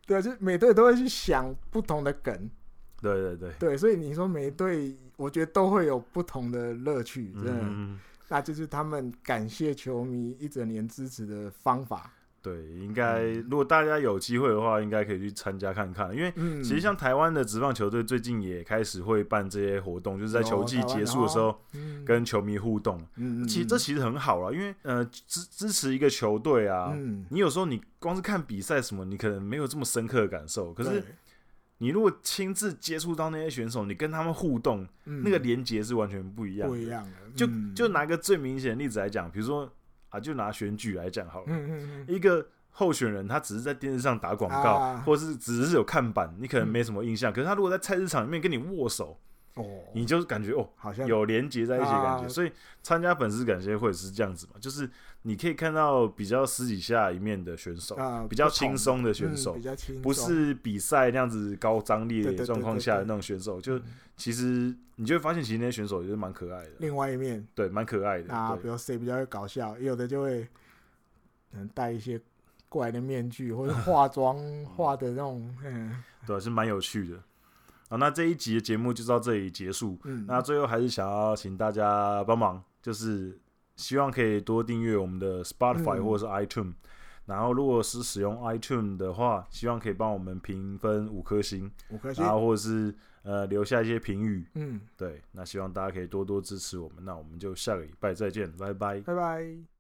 对，就每队都会去想不同的梗。对对对，对，所以你说每队，我觉得都会有不同的乐趣，真的，嗯、那就是他们感谢球迷一整年支持的方法。对，应该、嗯、如果大家有机会的话，应该可以去参加看看，因为其实像台湾的职棒球队最近也开始会办这些活动，就是在球季结束的时候跟球迷互动。嗯、其实这其实很好了，因为呃支支持一个球队啊，嗯、你有时候你光是看比赛什么，你可能没有这么深刻的感受，可是。你如果亲自接触到那些选手，你跟他们互动，嗯、那个连接是完全不一样的。不一样的。就就拿个最明显的例子来讲，比如说啊，就拿选举来讲好了。嗯嗯嗯、一个候选人他只是在电视上打广告，啊、或是只是有看板，你可能没什么印象。嗯、可是他如果在菜市场里面跟你握手。哦，你就感觉哦，好像有连接在一起的感觉，所以参加粉丝感谢会是这样子嘛，就是你可以看到比较私底下一面的选手，比较轻松的选手，不是比赛那样子高张力的状况下的那种选手，就其实你就会发现，其实那些选手也是蛮可爱的。另外一面，对，蛮可爱的啊，比如谁比较会搞笑，有的就会能戴一些怪的面具，或者化妆 [LAUGHS] 化的那种，嗯，对，是蛮有趣的。好，那这一集的节目就到这里结束。嗯，那最后还是想要请大家帮忙，就是希望可以多订阅我们的 Spotify 或者是 iTunes，嗯。然后如果是使用 iTunes 的话，希望可以帮我们评分五颗星，五颗星，然后或者是呃留下一些评语。嗯，对，那希望大家可以多多支持我们。那我们就下个礼拜再见，拜拜，拜拜。